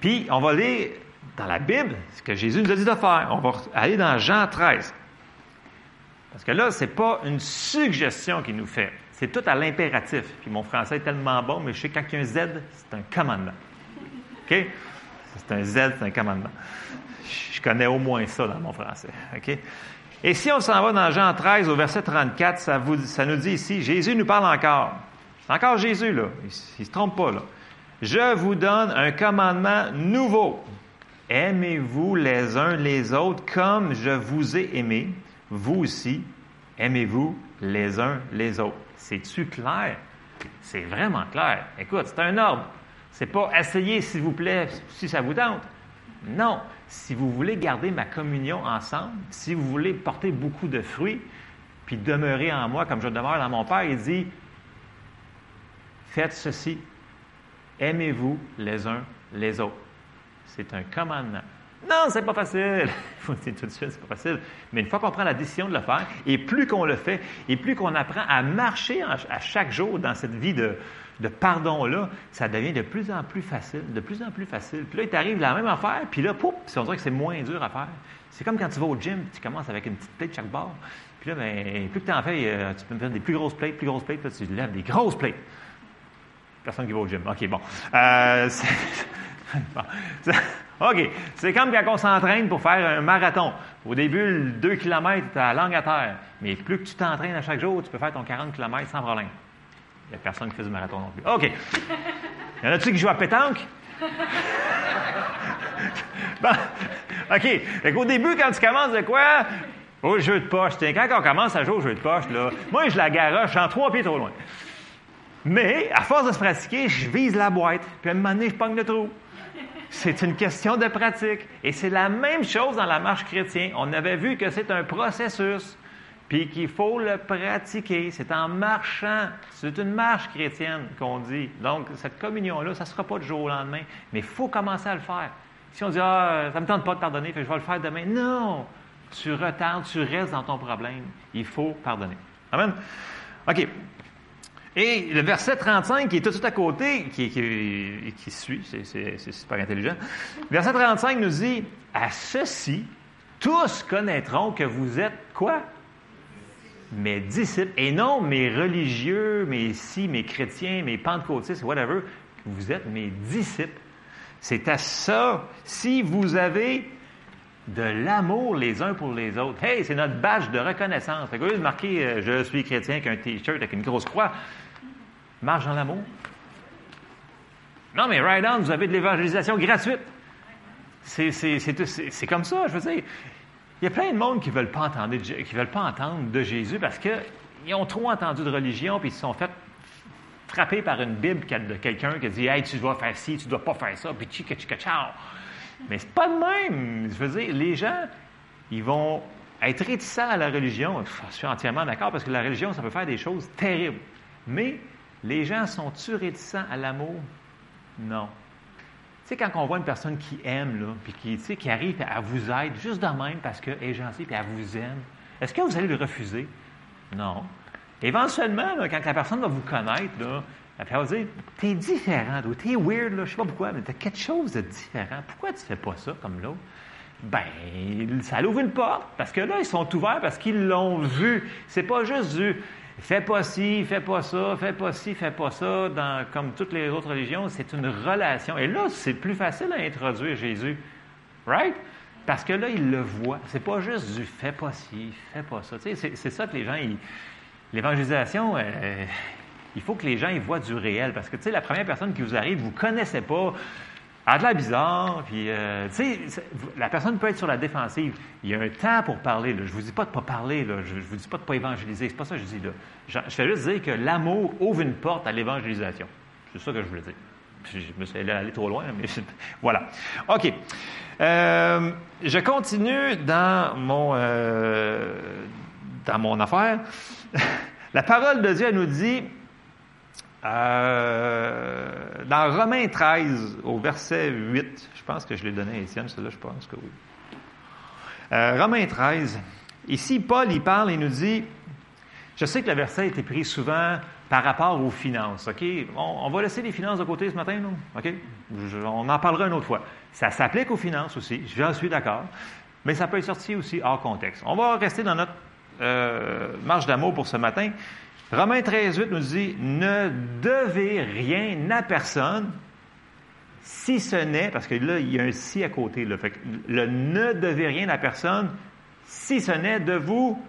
Puis, on va lire dans la Bible ce que Jésus nous a dit de faire. On va aller dans Jean 13. Parce que là, ce n'est pas une suggestion qu'il nous fait. C'est tout à l'impératif. Puis mon français est tellement bon, mais je sais quand il y a un Z, c'est un commandement. OK? C'est un Z, c'est un commandement. Je connais au moins ça dans mon français. OK? Et si on s'en va dans Jean 13, au verset 34, ça, ça nous dit ici, Jésus nous parle encore. C'est encore Jésus, là. Il ne se trompe pas, là. Je vous donne un commandement nouveau. Aimez-vous les uns les autres comme je vous ai aimé vous aussi, aimez-vous les uns les autres. C'est-tu clair? C'est vraiment clair. Écoute, c'est un ordre. C'est pas essayez, s'il vous plaît, si ça vous tente. Non. Si vous voulez garder ma communion ensemble, si vous voulez porter beaucoup de fruits, puis demeurer en moi comme je demeure dans mon Père, il dit Faites ceci. Aimez-vous les uns les autres. C'est un commandement. Non, c'est pas facile. Il faut dire tout de suite, c'est pas facile. Mais une fois qu'on prend la décision de le faire, et plus qu'on le fait, et plus qu'on apprend à marcher à chaque jour dans cette vie de, pardon-là, ça devient de plus en plus facile, de plus en plus facile. Puis là, il t'arrive la même affaire, puis là, pouf, on dirait que c'est moins dur à faire. C'est comme quand tu vas au gym, tu commences avec une petite plate chaque bord. Puis là, bien, plus que tu en fais, euh, tu peux me faire des plus grosses plates, plus grosses plates, puis là, tu lèves des grosses plates. Personne qui va au gym. OK, bon. Euh, bon. OK. C'est comme quand on s'entraîne pour faire un marathon. Au début, 2 km, tu à langue à terre. Mais plus que tu t'entraînes à chaque jour, tu peux faire ton 40 km sans problème. Il n'y a personne qui fait du marathon non plus. OK. Y en a-tu qui jouent à pétanque? bon, OK. Fait qu'au début, quand tu commences de quoi? Au jeu de poche. Tiens, quand on commence à jouer au jeu de poche, là, moi, je la garoche en trois pieds trop loin. Mais, à force de se pratiquer, je vise la boîte. Puis à un moment donné, je pogne le trou. C'est une question de pratique. Et c'est la même chose dans la marche chrétienne. On avait vu que c'est un processus, puis qu'il faut le pratiquer. C'est en marchant. C'est une marche chrétienne qu'on dit. Donc, cette communion-là, ça ne sera pas du jour au lendemain, mais il faut commencer à le faire. Si on dit, ah, ça ne me tente pas de pardonner, je vais le faire demain. Non! Tu retardes, tu restes dans ton problème. Il faut pardonner. Amen? OK. Et le verset 35, qui est tout à côté, qui suit, c'est super intelligent. Verset 35 nous dit À ceci, tous connaîtront que vous êtes quoi? Mes disciples. Et non mes religieux, mes si, mes chrétiens, mes pentecôtistes, whatever. Vous êtes mes disciples. C'est à ça. Si vous avez de l'amour les uns pour les autres. Hey, c'est notre badge de reconnaissance. Fait que, marquer euh, Je suis chrétien avec un T-shirt avec une grosse croix, marche dans l'amour. Non, mais right on, vous avez de l'évangélisation gratuite. C'est comme ça, je veux dire. Il y a plein de monde qui ne veulent, pas entendre, de Jésus parce qu'ils ont trop entendu de religion puis ils se sont fait frapper par une Bible de quelqu'un qui dit Hey, tu dois faire ci, tu ne dois pas faire ça, puis chica, ciao. Mais c'est pas de même. Je veux dire, les gens, ils vont être réticents à la religion. Je suis entièrement d'accord parce que la religion, ça peut faire des choses terribles. Mais les gens sont-ils réticents à l'amour? Non. Tu sais, quand on voit une personne qui aime, puis qui, qui arrive à vous aider juste de même parce qu'elle est gentille et elle vous aime, est-ce que vous allez le refuser? Non. Éventuellement, quand la personne va vous connaître, là, elle va dire T'es différent, t'es weird, là, je sais pas pourquoi, mais t'as quelque chose de différent. Pourquoi tu fais pas ça comme l'autre? Ben, ça l'ouvre une porte, parce que là, ils sont ouverts parce qu'ils l'ont vu. C'est pas juste du Fais pas ci, fais pas ça, fais pas ci, fais pas ça, dans, comme toutes les autres religions, c'est une relation. Et là, c'est plus facile à introduire Jésus. Right? Parce que là, il le voit. C'est pas juste du fais pas ci, fais pas ça. C'est ça que les gens. L'évangélisation, euh, il faut que les gens ils voient du réel. Parce que, tu sais, la première personne qui vous arrive, vous ne connaissez pas, a de la bizarre, puis, euh, tu sais, la personne peut être sur la défensive. Il y a un temps pour parler. Là. Je ne vous dis pas de ne pas parler, là. je ne vous dis pas de ne pas évangéliser. C'est pas ça que je dis. Là. Je, je fais juste dire que l'amour ouvre une porte à l'évangélisation. C'est ça que je voulais dire. Je me suis allé trop loin, mais voilà. OK. Euh, je continue dans mon, euh, dans mon affaire. la parole de Dieu nous dit euh, dans Romains 13, au verset 8, je pense que je l'ai donné à Étienne, celui-là, je pense que oui. Euh, Romains 13, ici, Paul, il parle et nous dit, je sais que le verset a été pris souvent par rapport aux finances, OK? On, va laisser les finances de côté ce matin, non? OK? on en parlera une autre fois. Ça s'applique aux finances aussi, j'en suis d'accord, mais ça peut être sorti aussi hors contexte. On va rester dans notre euh, marche d'amour pour ce matin. Romains 13, 8 nous dit Ne devez rien à personne si ce n'est, parce que là, il y a un si à côté, là, fait le ne devez rien à personne si ce n'est de vous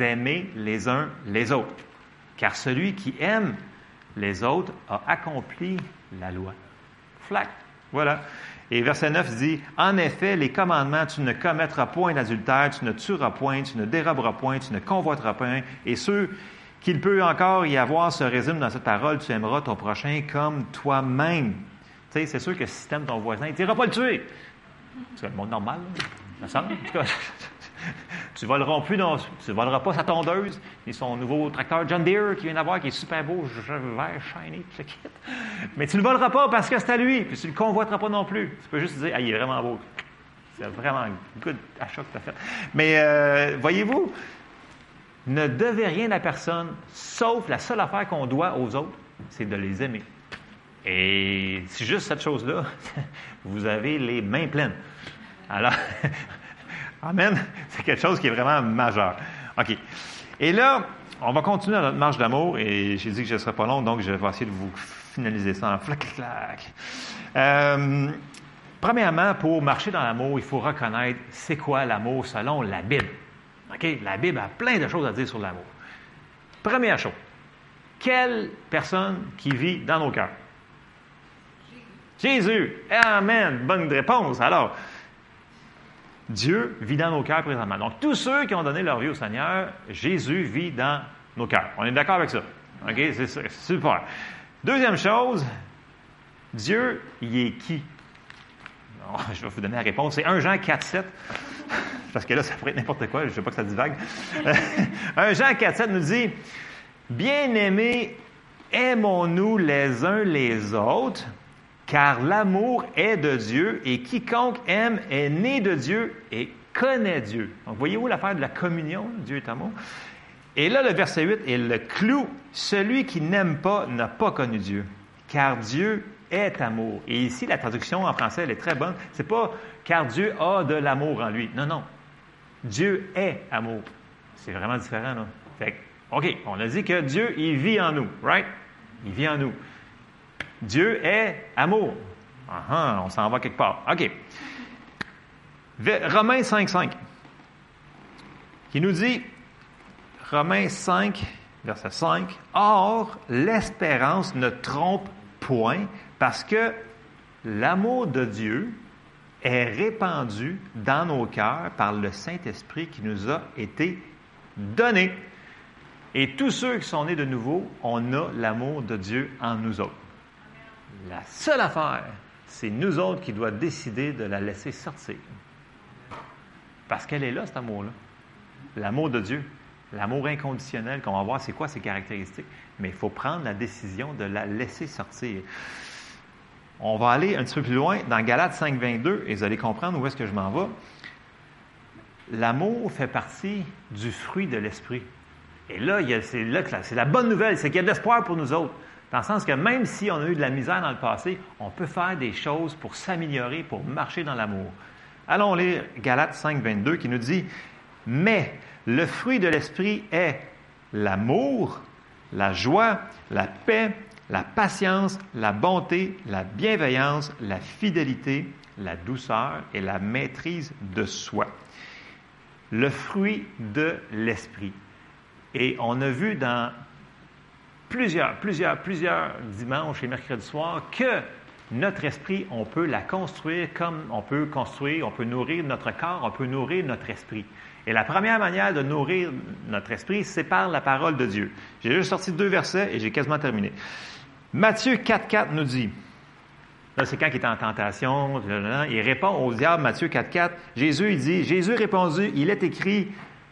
aimer les uns les autres. Car celui qui aime les autres a accompli la loi. Flac. Voilà. Et verset 9 dit, En effet, les commandements, tu ne commettras point d'adultère, tu ne tueras point, tu ne déroberas point, tu ne convoiteras point, et ceux qu'il peut encore y avoir se résume dans cette parole, tu aimeras ton prochain comme toi-même. Tu sais, c'est sûr que si tu aimes ton voisin, il ne pas le tuer. C'est le monde normal, ça semble. En tout cas, tu voleras plus tu voleras pas sa tondeuse et son nouveau tracteur John Deere qui vient d'avoir, qui est super beau, vert, shiny, tout kit. Mais tu ne le voleras pas parce que c'est à lui, puis tu ne le convoiteras pas non plus. Tu peux juste dire, ah, il est vraiment beau. C'est vraiment un good achat que tu as fait. Mais euh, voyez-vous, ne devez rien à personne, sauf la seule affaire qu'on doit aux autres, c'est de les aimer. Et c'est juste cette chose-là, vous avez les mains pleines. Alors, Amen, c'est quelque chose qui est vraiment majeur. OK. Et là, on va continuer notre marche d'amour, et j'ai dit que je ne serais pas long, donc je vais essayer de vous finaliser ça en flac-flac. Euh, premièrement, pour marcher dans l'amour, il faut reconnaître c'est quoi l'amour selon la Bible. La Bible a plein de choses à dire sur l'amour. Première chose, quelle personne qui vit dans nos cœurs? Jésus. Amen. Bonne réponse. Alors, Dieu vit dans nos cœurs présentement. Donc, tous ceux qui ont donné leur vie au Seigneur, Jésus vit dans nos cœurs. On est d'accord avec ça? OK? C'est super. Deuxième chose, Dieu, il est qui? je vais vous donner la réponse. C'est 1 Jean 4, 7. Parce que là, ça pourrait être n'importe quoi. Je ne veux pas que ça divague. 1 Jean 4, 7 nous dit Bien-aimés, aimons-nous les uns les autres, car l'amour est de Dieu, et quiconque aime est né de Dieu et connaît Dieu. Donc, voyez-vous l'affaire de la communion, Dieu est amour? Et là, le verset 8 est le clou. Celui qui n'aime pas n'a pas connu Dieu, car Dieu est amour. Et ici, la traduction en français, elle est très bonne. C'est pas car Dieu a de l'amour en lui. Non, non. Dieu est amour. C'est vraiment différent, là. Fait OK, on a dit que Dieu, il vit en nous, right? Il vit en nous. Dieu est amour. Ah, ah on s'en va quelque part. OK. Romains 5, 5, qui nous dit, Romains 5, verset 5, Or, l'espérance ne trompe point, parce que l'amour de Dieu est répandu dans nos cœurs par le Saint-Esprit qui nous a été donné. Et tous ceux qui sont nés de nouveau, on a l'amour de Dieu en nous autres. La seule affaire, c'est nous autres qui doit décider de la laisser sortir. Parce qu'elle est là, cet amour-là. L'amour de Dieu. L'amour inconditionnel, qu'on va voir c'est quoi ses caractéristiques. Mais il faut prendre la décision de la laisser sortir. On va aller un petit peu plus loin dans Galates 5, 22 et vous allez comprendre où est-ce que je m'en vais. L'amour fait partie du fruit de l'esprit. Et là, c'est là c'est la bonne nouvelle, c'est qu'il y a de l'espoir pour nous autres. Dans le sens que même si on a eu de la misère dans le passé, on peut faire des choses pour s'améliorer, pour marcher dans l'amour. Allons lire Galates 5, 22 qui nous dit Mais le fruit de l'esprit est l'amour, la joie, la paix, la patience, la bonté, la bienveillance, la fidélité, la douceur et la maîtrise de soi. Le fruit de l'esprit. Et on a vu dans plusieurs, plusieurs, plusieurs dimanches et mercredis soirs que notre esprit, on peut la construire comme on peut construire, on peut nourrir notre corps, on peut nourrir notre esprit. Et la première manière de nourrir notre esprit, c'est par la parole de Dieu. J'ai juste sorti deux versets et j'ai quasiment terminé. Matthieu 4.4 nous dit, là c'est quand il est en tentation, il répond au diable, Matthieu 4.4, Jésus il dit, Jésus répondu, il est écrit,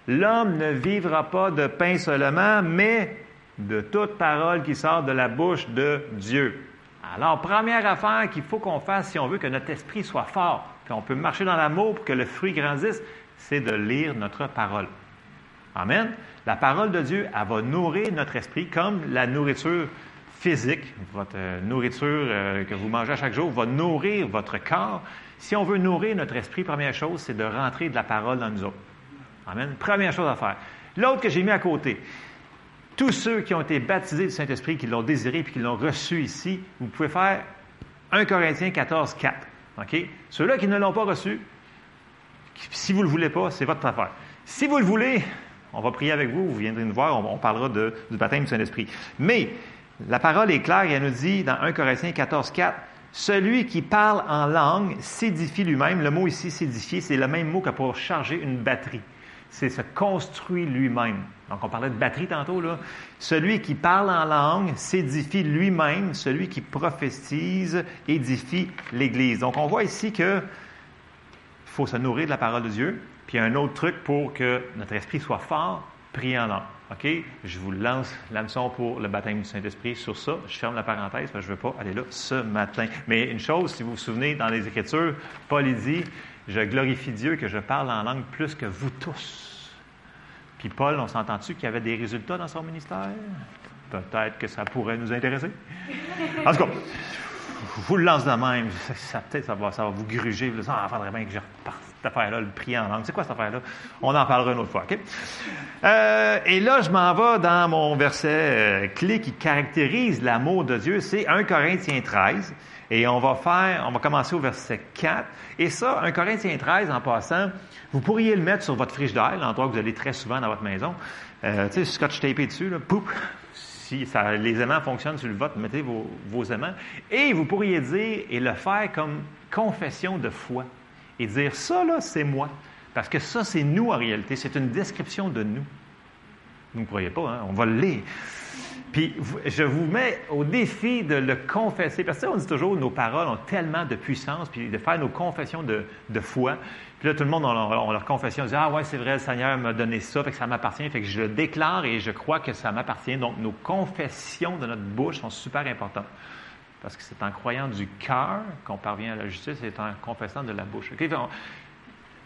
l'homme ne vivra pas de pain seulement, mais de toute parole qui sort de la bouche de Dieu. Alors, première affaire qu'il faut qu'on fasse si on veut que notre esprit soit fort, qu'on peut marcher dans l'amour pour que le fruit grandisse, c'est de lire notre parole. Amen. La parole de Dieu, elle va nourrir notre esprit comme la nourriture physique, votre euh, nourriture euh, que vous mangez à chaque jour, va nourrir votre corps. Si on veut nourrir notre esprit, première chose, c'est de rentrer de la parole dans nous autres. Amen. Première chose à faire. L'autre que j'ai mis à côté, tous ceux qui ont été baptisés du Saint-Esprit, qui l'ont désiré et qui l'ont reçu ici, vous pouvez faire 1 Corinthiens 14, 4. OK? Ceux-là qui ne l'ont pas reçu, si vous ne le voulez pas, c'est votre affaire. Si vous le voulez, on va prier avec vous, vous viendrez nous voir, on, parlera du baptême du Saint-Esprit. Mais la parole est claire, elle nous dit dans 1 Corinthiens 14, 4, celui qui parle en langue s'édifie lui-même. Le mot ici, s'édifier, c'est le même mot que pour charger une batterie. C'est se construire lui-même. Donc, on parlait de batterie tantôt, là. Celui qui parle en langue s'édifie lui-même. Celui qui prophétise édifie l'Église. Donc, on voit ici que faut se nourrir de la parole de Dieu. Puis, un autre truc pour que notre esprit soit fort, prier en langue. OK? Je vous lance l'hameçon pour le baptême du Saint-Esprit sur ça. Je ferme la parenthèse parce que je ne veux pas aller là ce matin. Mais une chose, si vous vous souvenez, dans les Écritures, Paul dit Je glorifie Dieu que je parle en langue plus que vous tous. Puis Paul, on s'entend-tu qu'il y avait des résultats dans son ministère? Peut-être que ça pourrait nous intéresser. En tout cas, vous le lance de même. Ça, peut-être ça va, ça va vous gruger. Vous ah, faudrait bien que je reparte cette affaire-là, le prier en langue. C'est quoi cette affaire-là? On en parlera une autre fois, OK? Euh, et là, je m'en vais dans mon verset euh, clé qui caractérise l'amour de Dieu. C'est 1 Corinthiens 13. Et on va faire, on va commencer au verset 4. Et ça, 1 Corinthiens 13, en passant, vous pourriez le mettre sur votre frigidaire, l'endroit que vous allez très souvent dans votre maison. Euh, tu sais, scotch tapé dessus, là, si les aimants fonctionnent sur le vote, mettez vos aimants. Et vous pourriez dire et le faire comme confession de foi. Et dire ça, là, c'est moi. Parce que ça, c'est nous en réalité. C'est une description de nous. Vous ne croyez pas, hein? On va le lire. Puis je vous mets au défi de le confesser, parce que on dit toujours nos paroles ont tellement de puissance, puis de faire nos confessions de, foi. Puis là, tout le monde, on leur confession, on dit Ah ouais, c'est vrai, le Seigneur m'a donné ça, fait que ça m'appartient, fait que je le déclare et je crois que ça m'appartient. Donc, nos confessions de notre bouche sont super importantes. Parce que c'est en croyant du cœur qu'on parvient à la justice, c'est en confessant de la bouche.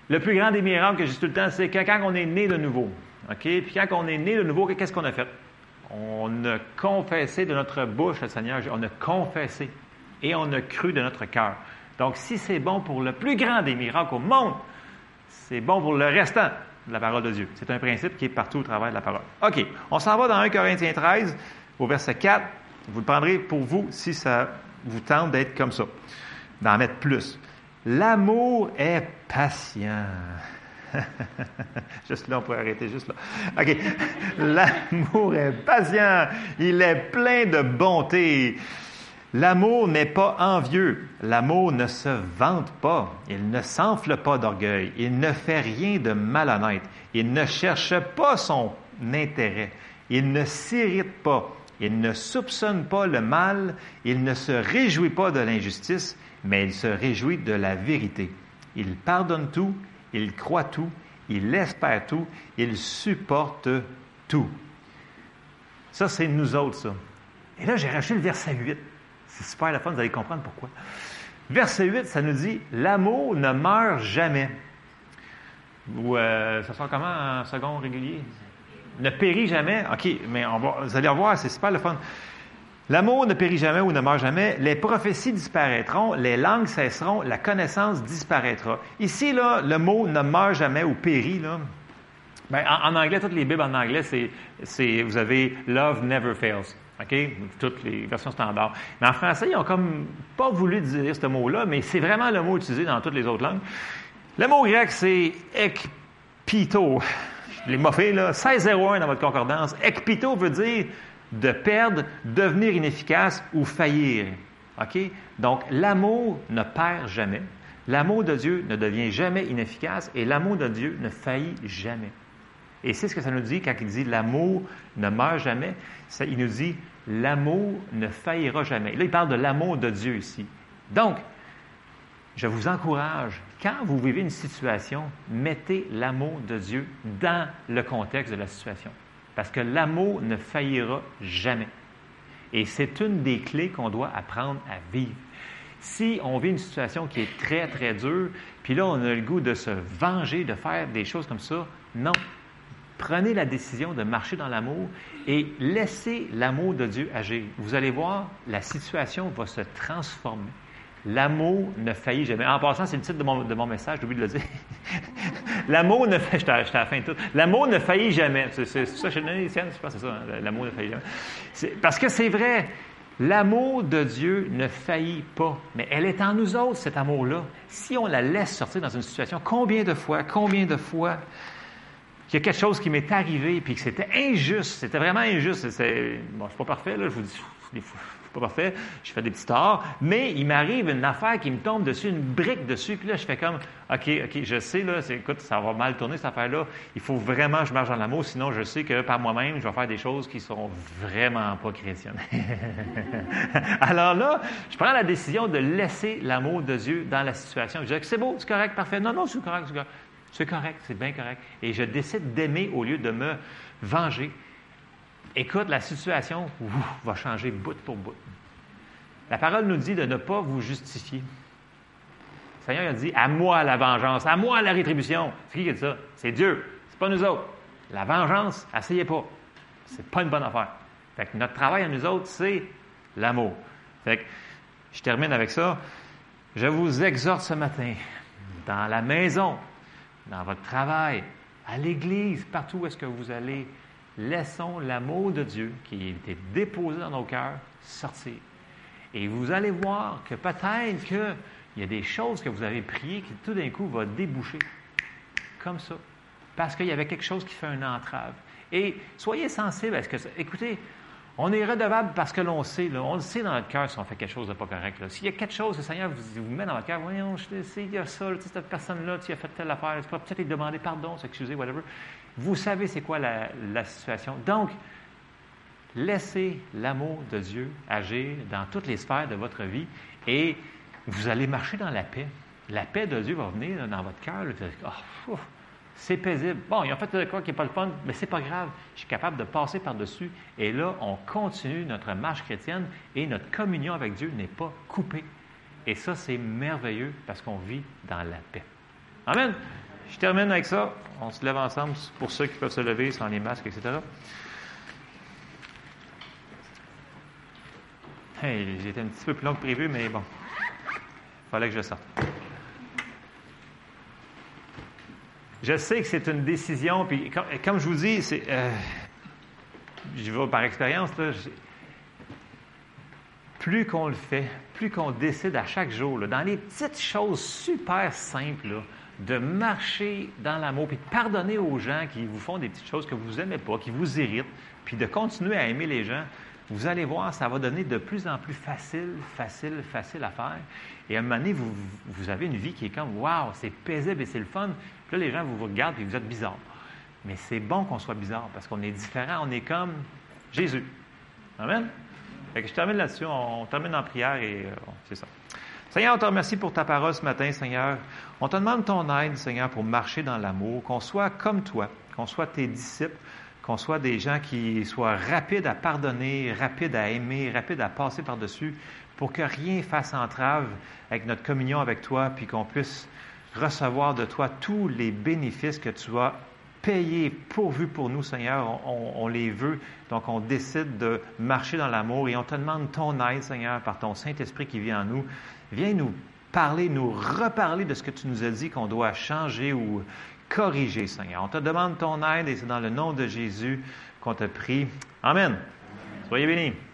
Le plus grand des miracles que j'ai tout le temps, c'est quand on est né de nouveau. Puis quand on est né de nouveau, qu'est-ce qu'on a fait? On a confessé de notre bouche le Seigneur, on a confessé et on a cru de notre cœur. Donc, si c'est bon pour le plus grand des miracles au monde, c'est bon pour le restant de la parole de Dieu. C'est un principe qui est partout au travers de la parole. OK, on s'en va dans 1 Corinthiens 13, au verset 4. Vous le prendrez pour vous si ça vous tente d'être comme ça, d'en mettre plus. L'amour est patient. juste là, on pourrait arrêter juste là. OK. L'amour est patient. Il est plein de bonté. L'amour n'est pas envieux. L'amour ne se vante pas. Il ne s'enfle pas d'orgueil. Il ne fait rien de malhonnête. Il ne cherche pas son intérêt. Il ne s'irrite pas. Il ne soupçonne pas le mal. Il ne se réjouit pas de l'injustice, mais il se réjouit de la vérité. Il pardonne tout. Il croit tout. Il espère tout. Il supporte tout. Ça, c'est nous autres, ça. Et là, j'ai rajouté le verset 8. C'est super la fun, vous allez comprendre pourquoi. Verset 8, ça nous dit L'amour ne meurt jamais. Ou euh, ça sort comment en second régulier? Ne périt jamais. OK, mais vous allez voir, c'est super le fun. L'amour ne périt jamais ou ne meurt jamais. Les prophéties disparaîtront, les langues cesseront, la connaissance disparaîtra. Ici, là, le mot ne meurt jamais ou périt, là. Ben, en, en, anglais, toutes les Bibles en anglais, c'est, vous avez Love never fails. OK? Toutes les versions standards. Mais en français, ils n'ont comme pas voulu dire ce mot-là, mais c'est vraiment le mot utilisé dans toutes les autres langues. Le mot grec, c'est ekpito. Je l'ai moffé, là. 1601 dans votre concordance. Ekpito veut dire de perdre, devenir inefficace ou faillir. OK? Donc, l'amour ne perd jamais. L'amour de Dieu ne devient jamais inefficace et l'amour de Dieu ne faillit jamais. Et c'est ce que ça nous dit quand il dit l'amour ne meurt jamais. Il nous dit l'amour ne faillira jamais. Là, il parle de l'amour de Dieu ici. Donc, je vous encourage, quand vous vivez une situation, mettez l'amour de Dieu dans le contexte de la situation. Parce que l'amour ne faillira jamais. Et c'est une des clés qu'on doit apprendre à vivre. Si on vit une situation qui est très, très dure, puis là, on a le goût de se venger, de faire des choses comme ça, non. Prenez la décision de marcher dans l'amour et laissez l'amour de Dieu agir. Vous allez voir, la situation va se transformer. L'amour ne faillit jamais. En passant, c'est le titre de mon, message, j'ai oublié de le dire. l'amour ne faillit, j'étais à la fin de tout. L'amour ne faillit jamais. C'est, ça je je pense que c'est ça, hein, l'amour ne faillit jamais. Parce que c'est vrai, l'amour de Dieu ne faillit pas. Mais elle est en nous autres, cet amour-là. Si on la laisse sortir dans une situation, combien de fois, combien de fois qu'il y a quelque chose qui m'est arrivé puis que c'était injuste, c'était vraiment injuste. Bon, je suis pas parfait, là, je vous dis, des fois, pas parfait, je fais des petits torts, mais il m'arrive une affaire qui me tombe dessus, une brique dessus, puis là, je fais comme, OK, OK, je sais, là, écoute, ça va mal tourner, cette affaire-là, il faut vraiment que je marche dans l'amour, sinon je sais que par moi-même, je vais faire des choses qui sont vraiment pas chrétiennes. Alors là, je prends la décision de laisser l'amour de Dieu dans la situation. Je dis, c'est beau, c'est correct, parfait. Non, non, c'est correct, c'est correct. C'est correct, c'est bien correct. Et je décide d'aimer au lieu de me venger. Écoute, la situation va changer bout pour bout. La parole nous dit de ne pas vous justifier. Le Seigneur a dit à moi la vengeance, à moi la rétribution. C'est qui qui dit ça? C'est Dieu. C'est pas nous autres. La vengeance, essayez pas. C'est pas une bonne affaire. Fait que notre travail à nous autres, c'est l'amour. Fait que je termine avec ça. Je vous exhorte ce matin, dans la maison, dans votre travail, à l'église, partout où est-ce que vous allez, laissons l'amour de Dieu qui a été déposé dans nos cœurs sortir. Et vous allez voir que peut-être qu'il y a des choses que vous avez priées qui tout d'un coup vont déboucher. Comme ça. Parce qu'il y avait quelque chose qui fait une entrave. Et soyez sensibles à ce que ça. Écoutez, On est redevable parce que l'on sait, on le sait dans notre cœur si on fait quelque chose de pas correct. S'il y a quelque chose, le Seigneur vous, vous met dans votre cœur, voyons, je sais, il y a ça, cette personne-là, tu as fait telle affaire, peut-être lui demander pardon, s'excuser, whatever. Vous savez c'est quoi la, la situation. Donc, laissez l'amour de Dieu agir dans toutes les sphères de votre vie et vous allez marcher dans la paix. La paix de Dieu va venir dans votre cœur. Oh, c'est paisible. Bon, ils ont fait quoi qui n'est pas le fun, mais c'est pas grave. Je suis capable de passer par-dessus. Et là, on continue notre marche chrétienne et notre communion avec Dieu n'est pas coupée. Et ça, c'est merveilleux parce qu'on vit dans la paix. Amen. Je termine avec ça. On se lève ensemble pour ceux qui peuvent se lever sans les masques, etc. Été un petit peu plus long que prévu, mais bon, fallait que je sorte. Je sais que c'est une décision, puis comme, je vous dis, c'est, euh, je vais par expérience, plus qu'on le fait, plus qu'on décide à chaque jour, dans les petites choses super simples, de marcher dans l'amour, puis de pardonner aux gens qui vous font des petites choses que vous n'aimez pas, qui vous irritent, puis de continuer à aimer les gens, vous allez voir, ça va donner de plus en plus facile, facile, facile à faire. Et à un moment donné, vous, avez une vie qui est comme, waouh, c'est paisible et c'est le fun là, les gens vous, regardent et vous êtes bizarre. Mais c'est bon qu'on soit bizarre parce qu'on est différent, on est comme Jésus. Amen? je termine là-dessus, on, termine en prière et euh, c'est ça. Seigneur, on te remercie pour ta parole ce matin, Seigneur. On te demande ton aide, Seigneur, pour marcher dans l'amour, qu'on soit comme toi, qu'on soit tes disciples, qu'on soit des gens qui soient rapides à pardonner, rapides à aimer, rapides à passer par-dessus, pour que rien fasse entrave avec notre communion avec toi, puis qu'on puisse recevoir de toi tous les bénéfices que tu as payés, pourvus pour nous, Seigneur. On, les veut. Donc, on décide de marcher dans l'amour et on te demande ton aide, Seigneur, par ton Saint-Esprit qui vient en nous. Viens nous parler, nous reparler de ce que tu nous as dit qu'on doit changer ou corriger, Seigneur. On te demande ton aide et c'est dans le nom de Jésus qu'on te prie. Amen. Soyez bénis.